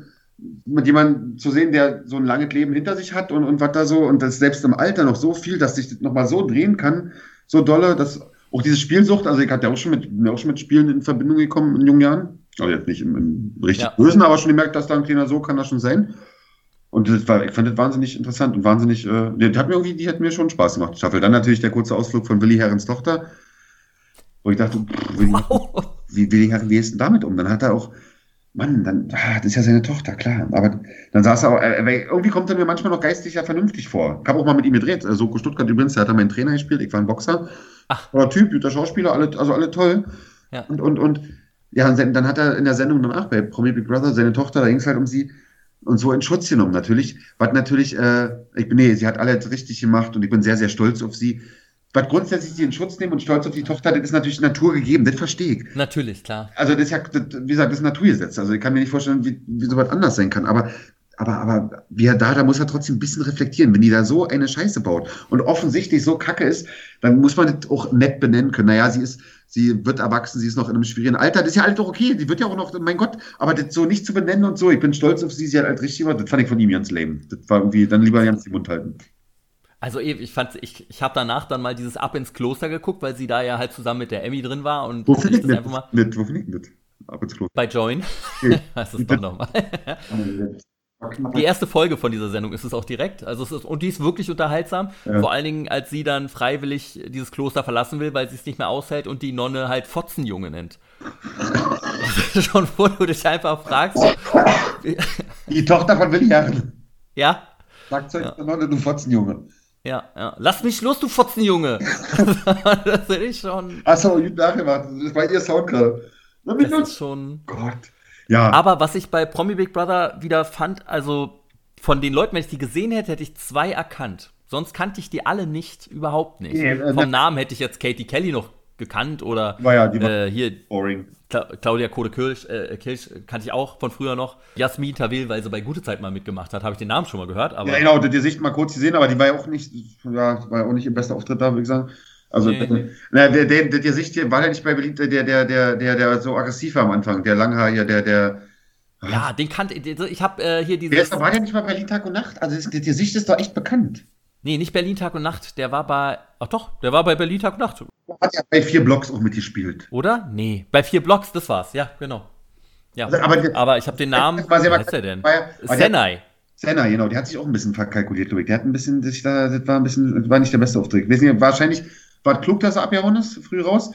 B: mit jemandem zu sehen, der so ein langes Leben hinter sich hat und, und was da so, und das selbst im Alter noch so viel, dass sich das nochmal so drehen kann, so dolle, dass auch diese Spielsucht, also ich hatte ja auch schon mit, mir auch schon mit Spielen in Verbindung gekommen in jungen Jahren. Also jetzt nicht im, im richtig ja. Bösen, aber schon gemerkt, dass da ein kleiner so kann das schon sein. Und das war, ich fand das wahnsinnig interessant und wahnsinnig, äh, die hat mir irgendwie, die hat mir schon Spaß gemacht, Staffel. Dann natürlich der kurze Ausflug von Willi Herrens Tochter, wo ich dachte, pff, Willi, wow. wie, Willi Herren, wie ist denn damit um? Dann hat er auch, Mann, dann, ah, das ist ja seine Tochter, klar. Aber dann saß er auch, äh, irgendwie kommt er mir manchmal noch geistig ja vernünftig vor. Ich habe auch mal mit ihm gedreht. Also Soko Stuttgart übrigens, der hat da meinen Trainer gespielt, ich war ein Boxer. Ach. War Typ, guter Schauspieler, alle, also alle toll. Ja. Und, und, und ja, dann hat er in der Sendung danach bei Promi Big Brother seine Tochter, da ging es halt um sie und so in Schutz genommen natürlich. Was natürlich, äh, ich bin, nee, sie hat alles richtig gemacht und ich bin sehr, sehr stolz auf sie was grundsätzlich sie in Schutz nehmen und stolz auf die Tochter, das ist natürlich Natur gegeben, das verstehe ich.
A: Natürlich, klar.
B: Also das ist ja, das, wie gesagt, das ist Naturgesetz. Also ich kann mir nicht vorstellen, wie, wie sowas anders sein kann. Aber, aber, aber wie er da, da muss er trotzdem ein bisschen reflektieren. Wenn die da so eine Scheiße baut und offensichtlich so kacke ist, dann muss man das auch nett benennen können. Naja, sie ist, sie wird erwachsen, sie ist noch in einem schwierigen Alter. Das ist ja halt doch okay. Die wird ja auch noch, mein Gott, aber das so nicht zu benennen und so, ich bin stolz auf sie, sie hat halt richtig gemacht. Das fand ich von ihm ganz lame. Das war irgendwie, dann lieber ganz den Mund halten.
A: Also ich fand, ich, ich habe danach dann mal dieses Ab ins Kloster geguckt, weil sie da ja halt zusammen mit der Emmy drin war und
B: wo ich das einfach mal mit, wo ich mit?
A: Ab ins Kloster. Bei Join. Okay. das ist doch nochmal. Die erste Folge von dieser Sendung ist es auch direkt. Also es ist, und die ist wirklich unterhaltsam. Ja. Vor allen Dingen, als sie dann freiwillig dieses Kloster verlassen will, weil sie es nicht mehr aushält und die Nonne halt Fotzenjunge nennt. schon wo du dich einfach fragst.
B: Die Tochter von Willi Herren.
A: Ja.
B: Sagt zur ja. Nonne, du Fotzenjunge.
A: Ja, ja. Lass mich los, du Fotzenjunge! das hätte ich schon.
B: Achso, gut nachgemacht. Das war ihr Sound gerade.
A: Das ist schon.
B: Gott.
A: Ja. Aber was ich bei Promi Big Brother wieder fand, also von den Leuten, wenn ich die gesehen hätte, hätte ich zwei erkannt. Sonst kannte ich die alle nicht, überhaupt nicht. Nee, äh, Vom Namen hätte ich jetzt Katie Kelly noch gekannt oder
B: war ja, die
A: war äh, hier
B: boring.
A: Cla Claudia Kode-Kirch äh, Kirch, kannte ich auch von früher noch. Jasmin Tawil, weil sie bei Gute Zeit mal mitgemacht hat, habe ich den Namen schon mal gehört. Aber
B: ja, genau, die Sicht mal kurz gesehen, aber die war ja auch nicht, ja, war auch nicht ihr bester Auftritt da, würde ich sagen. Also, nee, nee. Na, der, der, der, der Sicht war ja nicht bei beliebt, der, der, der, der, der so aggressiv war am Anfang, der Langhaar der, der.
A: Ja, den kannte ich, habe äh, hier
B: dieses. Der war ja nicht mal Berlin Tag und Nacht, also die Sicht ist doch echt bekannt.
A: Nee, nicht Berlin Tag und Nacht, der war bei, ach doch, der war bei Berlin Tag und Nacht.
B: Hat ja bei vier Blocks auch mitgespielt.
A: Oder? Nee, bei vier Blocks, das war's, ja, genau. Ja, also, aber, aber, ich habe den Namen,
B: was heißt der denn?
A: Ja, Senai.
B: Senna, genau, der hat sich auch ein bisschen verkalkuliert, glaube ich. Der hat ein bisschen, das war ein bisschen, das war nicht der beste Auftritt. Wahrscheinlich war es klug, dass er abgehauen ist, früh raus.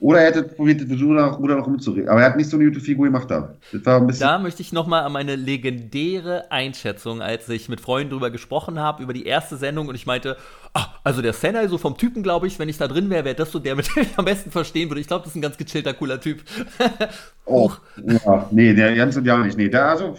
B: Oder er hätte probiert, mit Ruder, Ruder noch umzureden. Aber er hat nicht so eine gute Figur gemacht da.
A: Das war ein bisschen da möchte ich nochmal an meine legendäre Einschätzung, als ich mit Freunden drüber gesprochen habe, über die erste Sendung und ich meinte, ach, also der Senna, so vom Typen, glaube ich, wenn ich da drin wäre, wäre das so der, mit dem ich am besten verstehen würde. Ich glaube, das ist ein ganz gechillter, cooler Typ.
B: oh, ja, nee, der ganz und gar nicht. Nee, der, also,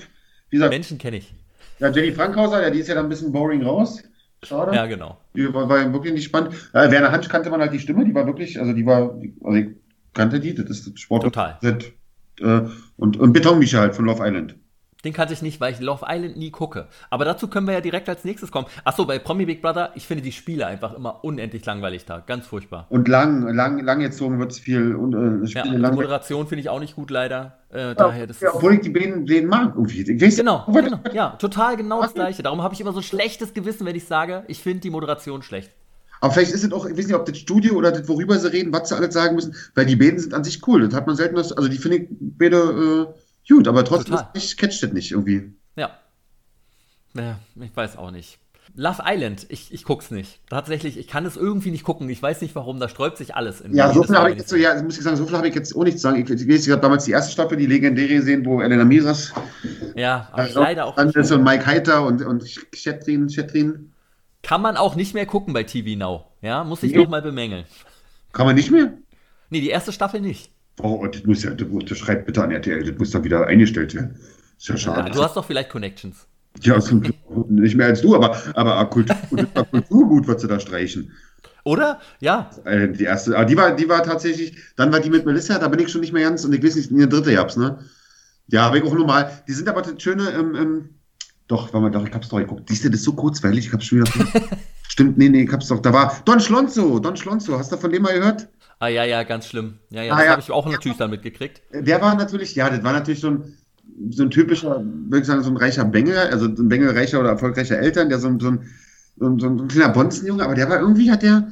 A: wie gesagt. Menschen kenne ich.
B: Ja, Jenny Frankhauser, ja, die ist ja dann ein bisschen boring raus.
A: Schade. Ja, genau.
B: Die war, war wirklich nicht spannend. Äh, Werner Hansch kannte man halt die Stimme, die war wirklich, also die war, also ich kannte die, das ist Sport.
A: Total.
B: Äh, und, und Betonmischer halt von Love Island.
A: Den kannte ich nicht, weil ich Love Island nie gucke. Aber dazu können wir ja direkt als nächstes kommen. Achso, bei Promi Big Brother, ich finde die Spiele einfach immer unendlich langweilig da. Ganz furchtbar.
B: Und lang, lang, lang gezogen wird es viel. Und,
A: äh, ja, lang die Moderation finde ich auch nicht gut, leider. Äh, ja, daher, das
B: ja, obwohl ich die den, den mag irgendwie.
A: Weiß, genau, genau, ja, total genau das Gleiche. Darum habe ich immer so schlechtes Gewissen, wenn ich sage, ich finde die Moderation schlecht.
B: Aber vielleicht ist es auch, ich weiß nicht, ob das Studio oder das, worüber sie reden, was sie alles sagen müssen, weil die Bäden sind an sich cool. Das hat man selten, das, also die finde ich beide äh, gut, aber trotzdem ist, catcht das nicht irgendwie.
A: Ja. Ja, ich weiß auch nicht. Love Island, ich, ich guck's nicht. Tatsächlich, ich kann es irgendwie nicht gucken. Ich weiß nicht warum, da sträubt sich alles.
B: Ja, so viel habe ich jetzt so, ja, muss ich sagen, so viel habe ich jetzt auch nicht zu sagen. Ich, ich, ich habe damals die erste Staffel, die legendäre gesehen, wo Elena Miras.
A: Ja, aber ich leider auch
B: nicht. Und Mike Heiter und, und Chetrin, Chetrin.
A: Kann man auch nicht mehr gucken bei TV Now. Ja, muss ich nee. nochmal bemängeln.
B: Kann man nicht mehr?
A: Nee, die erste Staffel nicht.
B: Oh, das muss ja, das, das schreibt bitte an RTL, das muss dann wieder eingestellt werden. Ist ja schade.
A: Ja, du hast doch vielleicht Connections.
B: Ja, nicht mehr als du, aber, aber Kultur, Kulturgut wird sie da streichen.
A: Oder? Ja.
B: Äh, Die erste, aber die war, die war tatsächlich, dann war die mit Melissa, da bin ich schon nicht mehr ganz, und ich weiß nicht, eine dritte gab's, ne? Ja, habe ich auch normal. Die sind aber das schöne, ähm, ähm, doch, warte mal, doch, ich hab's doch geguckt. Siehst du, das ist so kurzweilig, ich hab's schon wieder. Stimmt, nee, nee, ich hab's doch, da war Don Schlonzo, Don Schlonzo, hast du von dem mal gehört?
A: Ah, ja, ja, ganz schlimm. Ja, ja,
B: Ah,
A: das
B: ja.
A: habe ich auch natürlich dann mitgekriegt.
B: Der war natürlich, ja, das war natürlich so ein, so ein typischer, würde ich sagen, so ein reicher Bengel, also ein Bengel reicher oder erfolgreicher Eltern, der so, ein- so, ein, so, ein, so ein kleiner Bonzenjunge, aber der war irgendwie, hat der,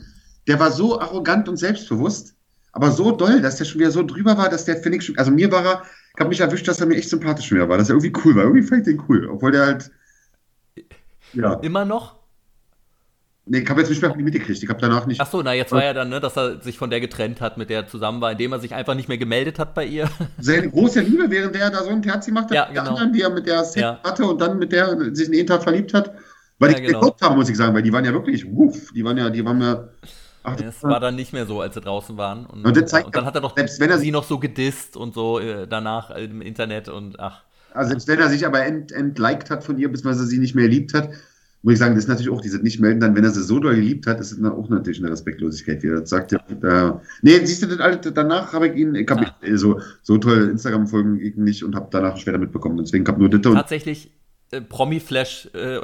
B: der war so arrogant und selbstbewusst, aber so doll, dass der schon wieder so drüber war, dass der, finde ich, schon, also mir war er, ich habe mich erwischt, dass er mir echt sympathisch schon wieder war, dass er irgendwie cool war, irgendwie fand ich den cool, obwohl der halt, ja,
A: Immer noch?
B: Nee, ich habe jetzt nicht mehr mitgekriegt, ich habe danach nicht,
A: Ach so, na, jetzt war ja dann, ne, dass er sich von der getrennt hat, mit der er zusammen war, indem er sich einfach nicht mehr gemeldet hat bei ihr.
B: seine große Liebe, während der da so ein Terzi macht,
A: Ja, genau.
B: anderen, die er mit der Sex
A: Ja.
B: hatte und dann mit der sich in den Tag verliebt hat. Weil
A: Ja,
B: die
A: genau.
B: geguckt haben, muss ich sagen, weil die waren ja wirklich, wuff, die waren ja, die waren ja. Ach,
A: Es war dann nicht mehr so, als sie draußen waren. Und,
B: Und das zeigt-
A: und dann hat er doch
B: selbst wenn er-
A: sie noch so gedisst und so äh, danach im Internet und ach.
B: also selbst wenn er sich aber ent, entliked hat von ihr, beziehungsweise sie nicht mehr geliebt hat, muss ich sagen, das ist natürlich auch dieses Nicht-Melden, dann, wenn er sie so doll geliebt hat, ist dann auch natürlich eine Respektlosigkeit, wie er das sagt. Ja. Ja. Nee, siehst du, das danach habe ich ihn, ich habe
A: Ja.
B: so, so toll Instagram-Folgen ich nicht und habe danach später mitbekommen. Deswegen habe nur das
A: Tatsächlich äh, Promi-Flash, äh,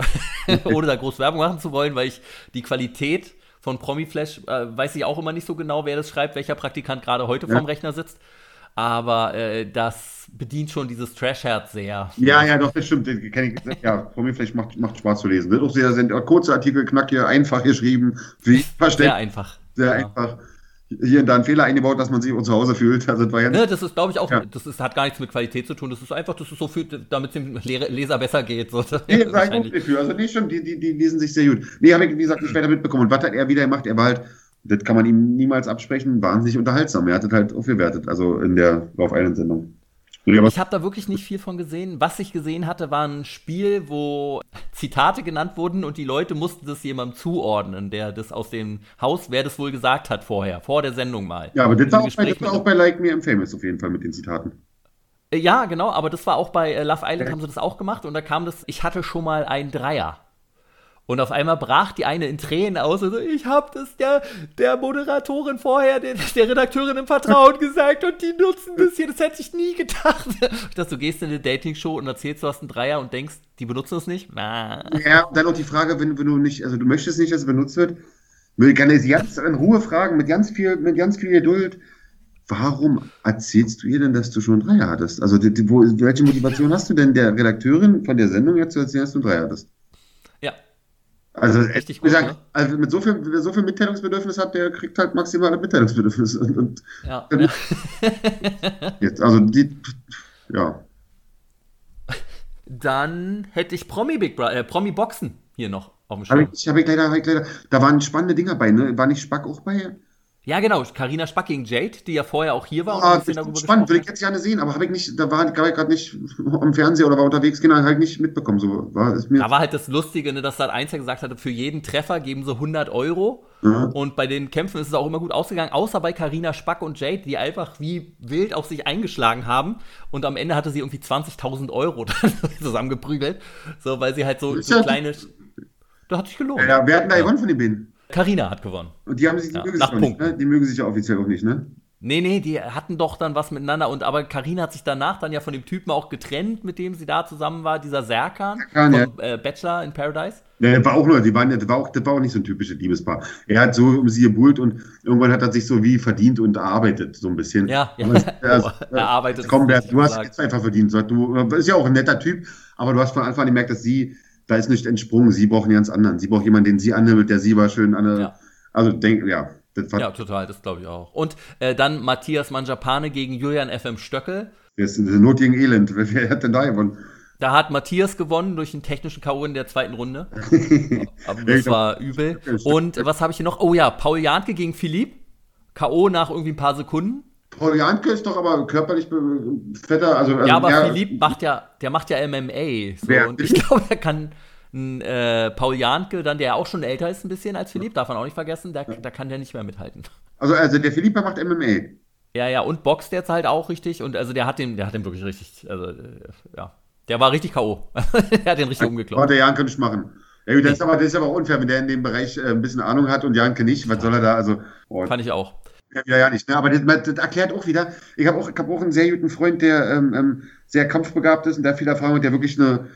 A: ohne da groß Werbung machen zu wollen, weil ich die Qualität von Promi-Flash äh, weiß ich auch immer nicht so genau, wer das schreibt, welcher Praktikant gerade heute
B: Ja.
A: vorm Rechner sitzt. Aber äh, das bedient schon dieses Trash-Herz sehr.
B: Ja, ja, doch, das stimmt. Ich, ja, Promi vielleicht macht, macht Spaß zu lesen. Das ist auch sehr, sind kurze Artikel, knackig, einfach geschrieben, wie
A: Sehr
B: verständlich,
A: einfach.
B: sehr
A: Ja.
B: einfach. Hier und da ein Fehler eingebaut, dass man sich zu Hause fühlt. Also, das war ja
A: Ne, das ist, glaube ich, auch,
B: Ja.
A: das ist, hat gar nichts mit Qualität zu tun. Das ist einfach, das ist so viel, damit es dem Le- Leser besser geht. So.
B: Nee, das ich auch
A: Wahrscheinlich.
B: nicht für. Also, nee, schon, die, die, die lesen sich sehr gut. Nee, habe ich, wie gesagt, nicht weiter mitbekommen. Und was hat er wieder gemacht? Er war halt, das kann man ihm niemals absprechen, wahnsinnig unterhaltsam. Er hat das halt aufgewertet, also in der Love Island-Sendung. Ja,
A: Ich habe da wirklich nicht viel von gesehen. Was ich gesehen hatte, war ein Spiel, wo Zitate genannt wurden und die Leute mussten das jemandem zuordnen, der das aus dem Haus, wer das wohl gesagt hat vorher, vor der Sendung mal.
B: ja, aber das war, auch bei, das war auch bei Like Me I'm Famous auf jeden Fall mit den Zitaten.
A: Äh, Ja, genau, aber das war auch bei äh, Love Island, haben sie das auch gemacht und da kam das, ich hatte schon mal einen Dreier. Und auf einmal brach die eine in Tränen aus und so, ich hab das der, der Moderatorin vorher, der, der Redakteurin im Vertrauen gesagt und die nutzen das hier, das hätte ich nie gedacht. Ich dachte, du gehst in eine Dating-Show und erzählst, du hast einen Dreier und denkst, die benutzen es nicht? Na.
B: Ja, dann auch die Frage, wenn, wenn du nicht, also du möchtest nicht, dass es benutzt wird, will ich sie ganz in Ruhe fragen, mit ganz viel, mit ganz viel Geduld. Warum erzählst du ihr denn, dass du schon einen Dreier hattest? Also, die, die, wo, welche Motivation hast du denn der Redakteurin von der Sendung jetzt zu erzählen, dass du einen Dreier hattest? Also,
A: Richtig gut,
B: gesagt,
A: ne?
B: also mit so viel, wer so viel Mitteilungsbedürfnis hat, der kriegt halt maximale Mitteilungsbedürfnis. Und, und
A: ja.
B: Jetzt, also die, ja.
A: Dann hätte ich Promi Big äh, Promi Boxen hier noch auf dem Schirm.
B: ich, hab ich, leider, hab ich leider, da waren spannende Dinger bei, ne? War nicht Spack auch bei?
A: Ja, genau, Karina Spack gegen Jade, die ja vorher auch hier war und
B: Ah,
A: bisschen
B: ist
A: darüber
B: spannend, will ich jetzt gerne sehen, aber habe ich nicht, da war, ich gerade nicht am Fernseher oder war unterwegs, genau, halt nicht mitbekommen. So war es mir.
A: Da war halt das Lustige, ne, dass Sat 1 ja gesagt hatte, für jeden Treffer geben sie 100 Euro.
B: Ja.
A: Und bei den Kämpfen ist es auch immer gut ausgegangen, außer bei Karina Spack und Jade, die einfach wie wild auf sich eingeschlagen haben. Und am Ende hatte sie irgendwie 20.000 Euro zusammengeprügelt. So, weil sie halt so,
B: Ist
A: so
B: ja-
A: kleine. Das hat sich gelohnt.
B: ja, wer hat denn da gewonnen von den beiden?
A: Karina hat gewonnen.
B: Und die haben sich, die
A: Ja,
B: mögen sich nicht, ne? Die mögen sich ja offiziell auch nicht, ne?
A: Nee, nee, die hatten doch dann was miteinander. Und aber Karina hat sich danach dann ja von dem Typen auch getrennt, mit dem sie da zusammen war, dieser Serkan
B: Serkan,
A: von äh, Bachelor in Paradise.
B: Ja, war auch nur, die waren, ja- das war auch, das war auch nicht so ein typisches Liebespaar. Er hat so um sie gebuhlt und irgendwann hat er sich so wie verdient und erarbeitet, so ein bisschen.
A: Ja, ja.
B: Es-
A: Oh, erarbeitet
B: Komm, du hast jetzt einfach verdient. Du ist ja auch ein netter Typ, aber du hast von Anfang an gemerkt, dass sie, da ist nicht entsprungen. Sie brauchen einen ganz anderen. Sie braucht jemanden, den sie anhimmelt, der sie war schön an
A: Ja.
B: Also denk, ja,
A: Ja, total, das glaube ich auch. Und äh, dann Matthias Manjapane gegen Julian FM Stöckel.
B: das ist eine Not gegen Elend. Wer, hat denn da gewonnen?
A: Da hat Matthias gewonnen durch einen technischen K.O. in der zweiten Runde. Aber das
B: glaub-
A: war übel. Und was habe ich hier noch? Oh ja, Paul Janke gegen Philipp. K.O. nach irgendwie ein paar Sekunden.
B: Paul Janke ist doch aber körperlich fetter. Also, also
A: Ja, aber
B: mehr-
A: Philipp macht ja, der macht ja MMA. So, und ich glaube, er kann äh, Paul Janke, dann der auch schon älter ist ein bisschen als Philipp, darf man auch nicht vergessen, da, da kann der nicht mehr mithalten.
B: Also, also der Philippa macht MMA.
A: Ja, ja, und boxt jetzt halt auch richtig und also der hat den, der hat den wirklich richtig, also äh, ja. Der war richtig K.O. er hat den richtig umgekloppt.
B: Oh, der Jan könnte ich machen. Ja, das, ist aber, das ist aber unfair, wenn der in dem Bereich äh, ein bisschen Ahnung hat und Janke nicht. Was soll er da? Also,
A: oh. Fand ich auch.
B: Ja, ja, nicht. Ne? Aber das, das, erklärt auch wieder. Ich habe auch, hab auch einen sehr guten Freund, der ähm, ähm, sehr kampfbegabt ist und der viel Erfahrung hat, der wirklich eine,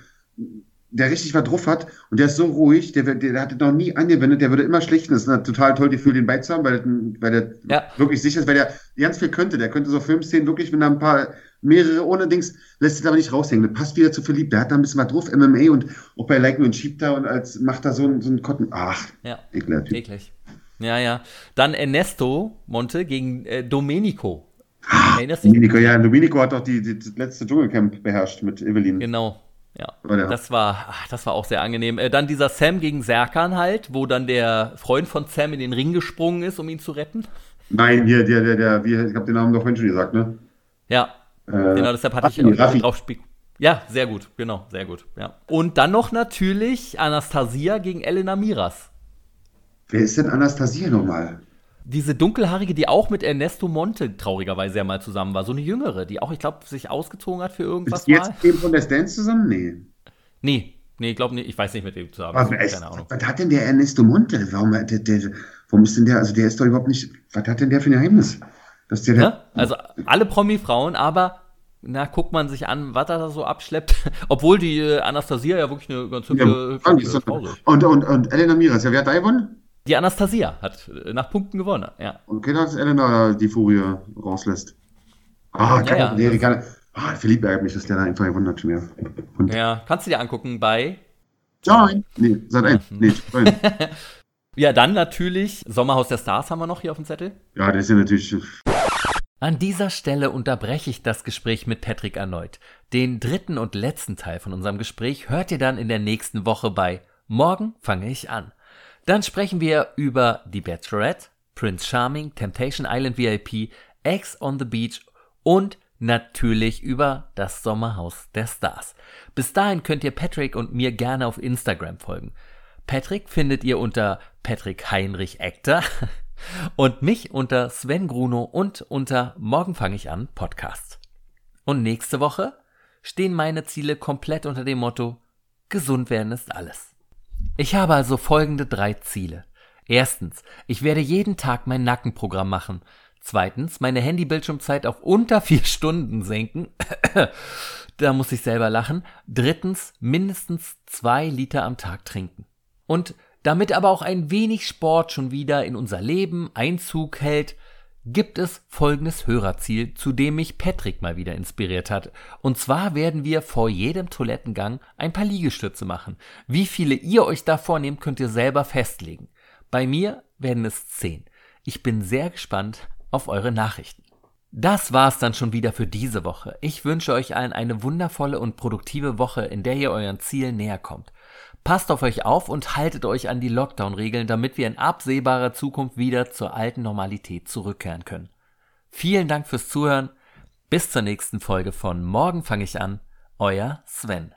B: der richtig was drauf hat und der ist so ruhig, der, der, der hat noch nie angewendet, der würde immer schlichten. Das ist eine total toll Gefühl, den beizuhaben, weil, weil der ja. wirklich sicher ist, weil der ganz viel könnte. Der könnte so Filmszenen wirklich, wenn er ein paar mehrere ohne Dings, lässt es aber nicht raushängen. Das passt wieder zu verliebt. Der hat da ein bisschen was drauf, MMA und auch bei Like und schiebt da und als macht da so ein, so ein Kotten. Ach,
A: ja. eklig. eklig. Ja, ja. Dann Ernesto Monte gegen äh, Domenico.
B: Ah, Erinnerst du Domenico, ja, Domenico hat doch die, die, das letzte Dschungelcamp beherrscht mit Evelyn.
A: Genau. Ja, das war, ach, das war auch sehr angenehm. Äh, dann dieser Sam gegen Serkan halt, wo dann der Freund von Sam in den Ring gesprungen ist, um ihn zu retten.
B: Nein, hier, der, der, der, wie, ich habe den Namen doch vorhin schon gesagt, ne?
A: Ja, äh, genau, deshalb hatte Raffi, ich Raffi. drauf. Ja, sehr gut, genau, sehr gut. Ja. Und dann noch natürlich Anastasia gegen Elena Miras.
B: Wer ist denn Anastasia nochmal?
A: Diese dunkelhaarige, die auch mit Ernesto Monte traurigerweise ja mal zusammen war. So eine jüngere, die auch, ich glaube, sich ausgezogen hat für irgendwas.
B: Ist jetzt eben von der Stance zusammen? Nee.
A: Nee, nee, ich glaube nicht. Ich weiß nicht, mit wem zusammen.
B: Was, keine Ahnung. Was hat denn der Ernesto Monte? Warum, der, der, warum ist denn der, also der ist doch überhaupt nicht, was hat denn der für ein Geheimnis?
A: Dass der, ja? Also alle Promi-Frauen, aber na, guckt man sich an, was er da so abschleppt. Obwohl die äh, Anastasia ja wirklich eine ganz hübsche,
B: ja, Frau ist. Und, und, und Elena Miras, ja, wer hat da gewonnen?
A: Die Anastasia hat äh, nach Punkten gewonnen, ja.
B: Okay, dass Elena die Furie rauslässt. Ah, keine, ja, ja. nee, keine, ah, Philipp ärgert mich, dass der da einfach gewonnen hat schon wieder.
A: Und ja, kannst du dir angucken bei
B: Join. Nee, seit ein. Nee,
A: ja, dann natürlich Sommerhaus der Stars haben wir noch hier auf dem Zettel.
B: Ja, der ist ja natürlich.
A: An dieser Stelle unterbreche ich das Gespräch mit Patrick erneut. Den dritten und letzten Teil von unserem Gespräch hört ihr dann in der nächsten Woche bei Morgen fange ich an. Dann sprechen wir über Die Bachelorette, Prince Charming, Temptation Island VIP, Ex on the Beach und natürlich über das Sommerhaus der Stars. Bis dahin könnt ihr Patrick und mir gerne auf Instagram folgen. Patrick findet ihr unter Patrick Heinrich Ekter und mich unter Sven Gruno und unter Morgen fange ich an Podcast. Und nächste Woche stehen meine Ziele komplett unter dem Motto Gesund werden ist alles. Ich habe also folgende drei Ziele. Erstens, ich werde jeden Tag mein Nackenprogramm machen. Zweitens, meine Handybildschirmzeit auf unter vier Stunden senken. da muss ich selber lachen. Drittens, mindestens zwei Liter am Tag trinken. Und damit aber auch ein wenig Sport schon wieder in unser Leben Einzug hält, gibt es folgendes Hörerziel, zu dem mich Patrick mal wieder inspiriert hat. Und zwar werden wir vor jedem Toilettengang ein paar Liegestütze machen. Wie viele ihr euch da vornehmt, könnt ihr selber festlegen. Bei mir werden es zehn. Ich bin sehr gespannt auf eure Nachrichten. Das war's dann schon wieder für diese Woche. Ich wünsche euch allen eine wundervolle und produktive Woche, in der ihr euren Zielen näher kommt. Passt auf euch auf und haltet euch an die Lockdown-Regeln, damit wir in absehbarer Zukunft wieder zur alten Normalität zurückkehren können. Vielen Dank fürs Zuhören. Bis zur nächsten Folge von Morgen fange ich an. Euer Sven.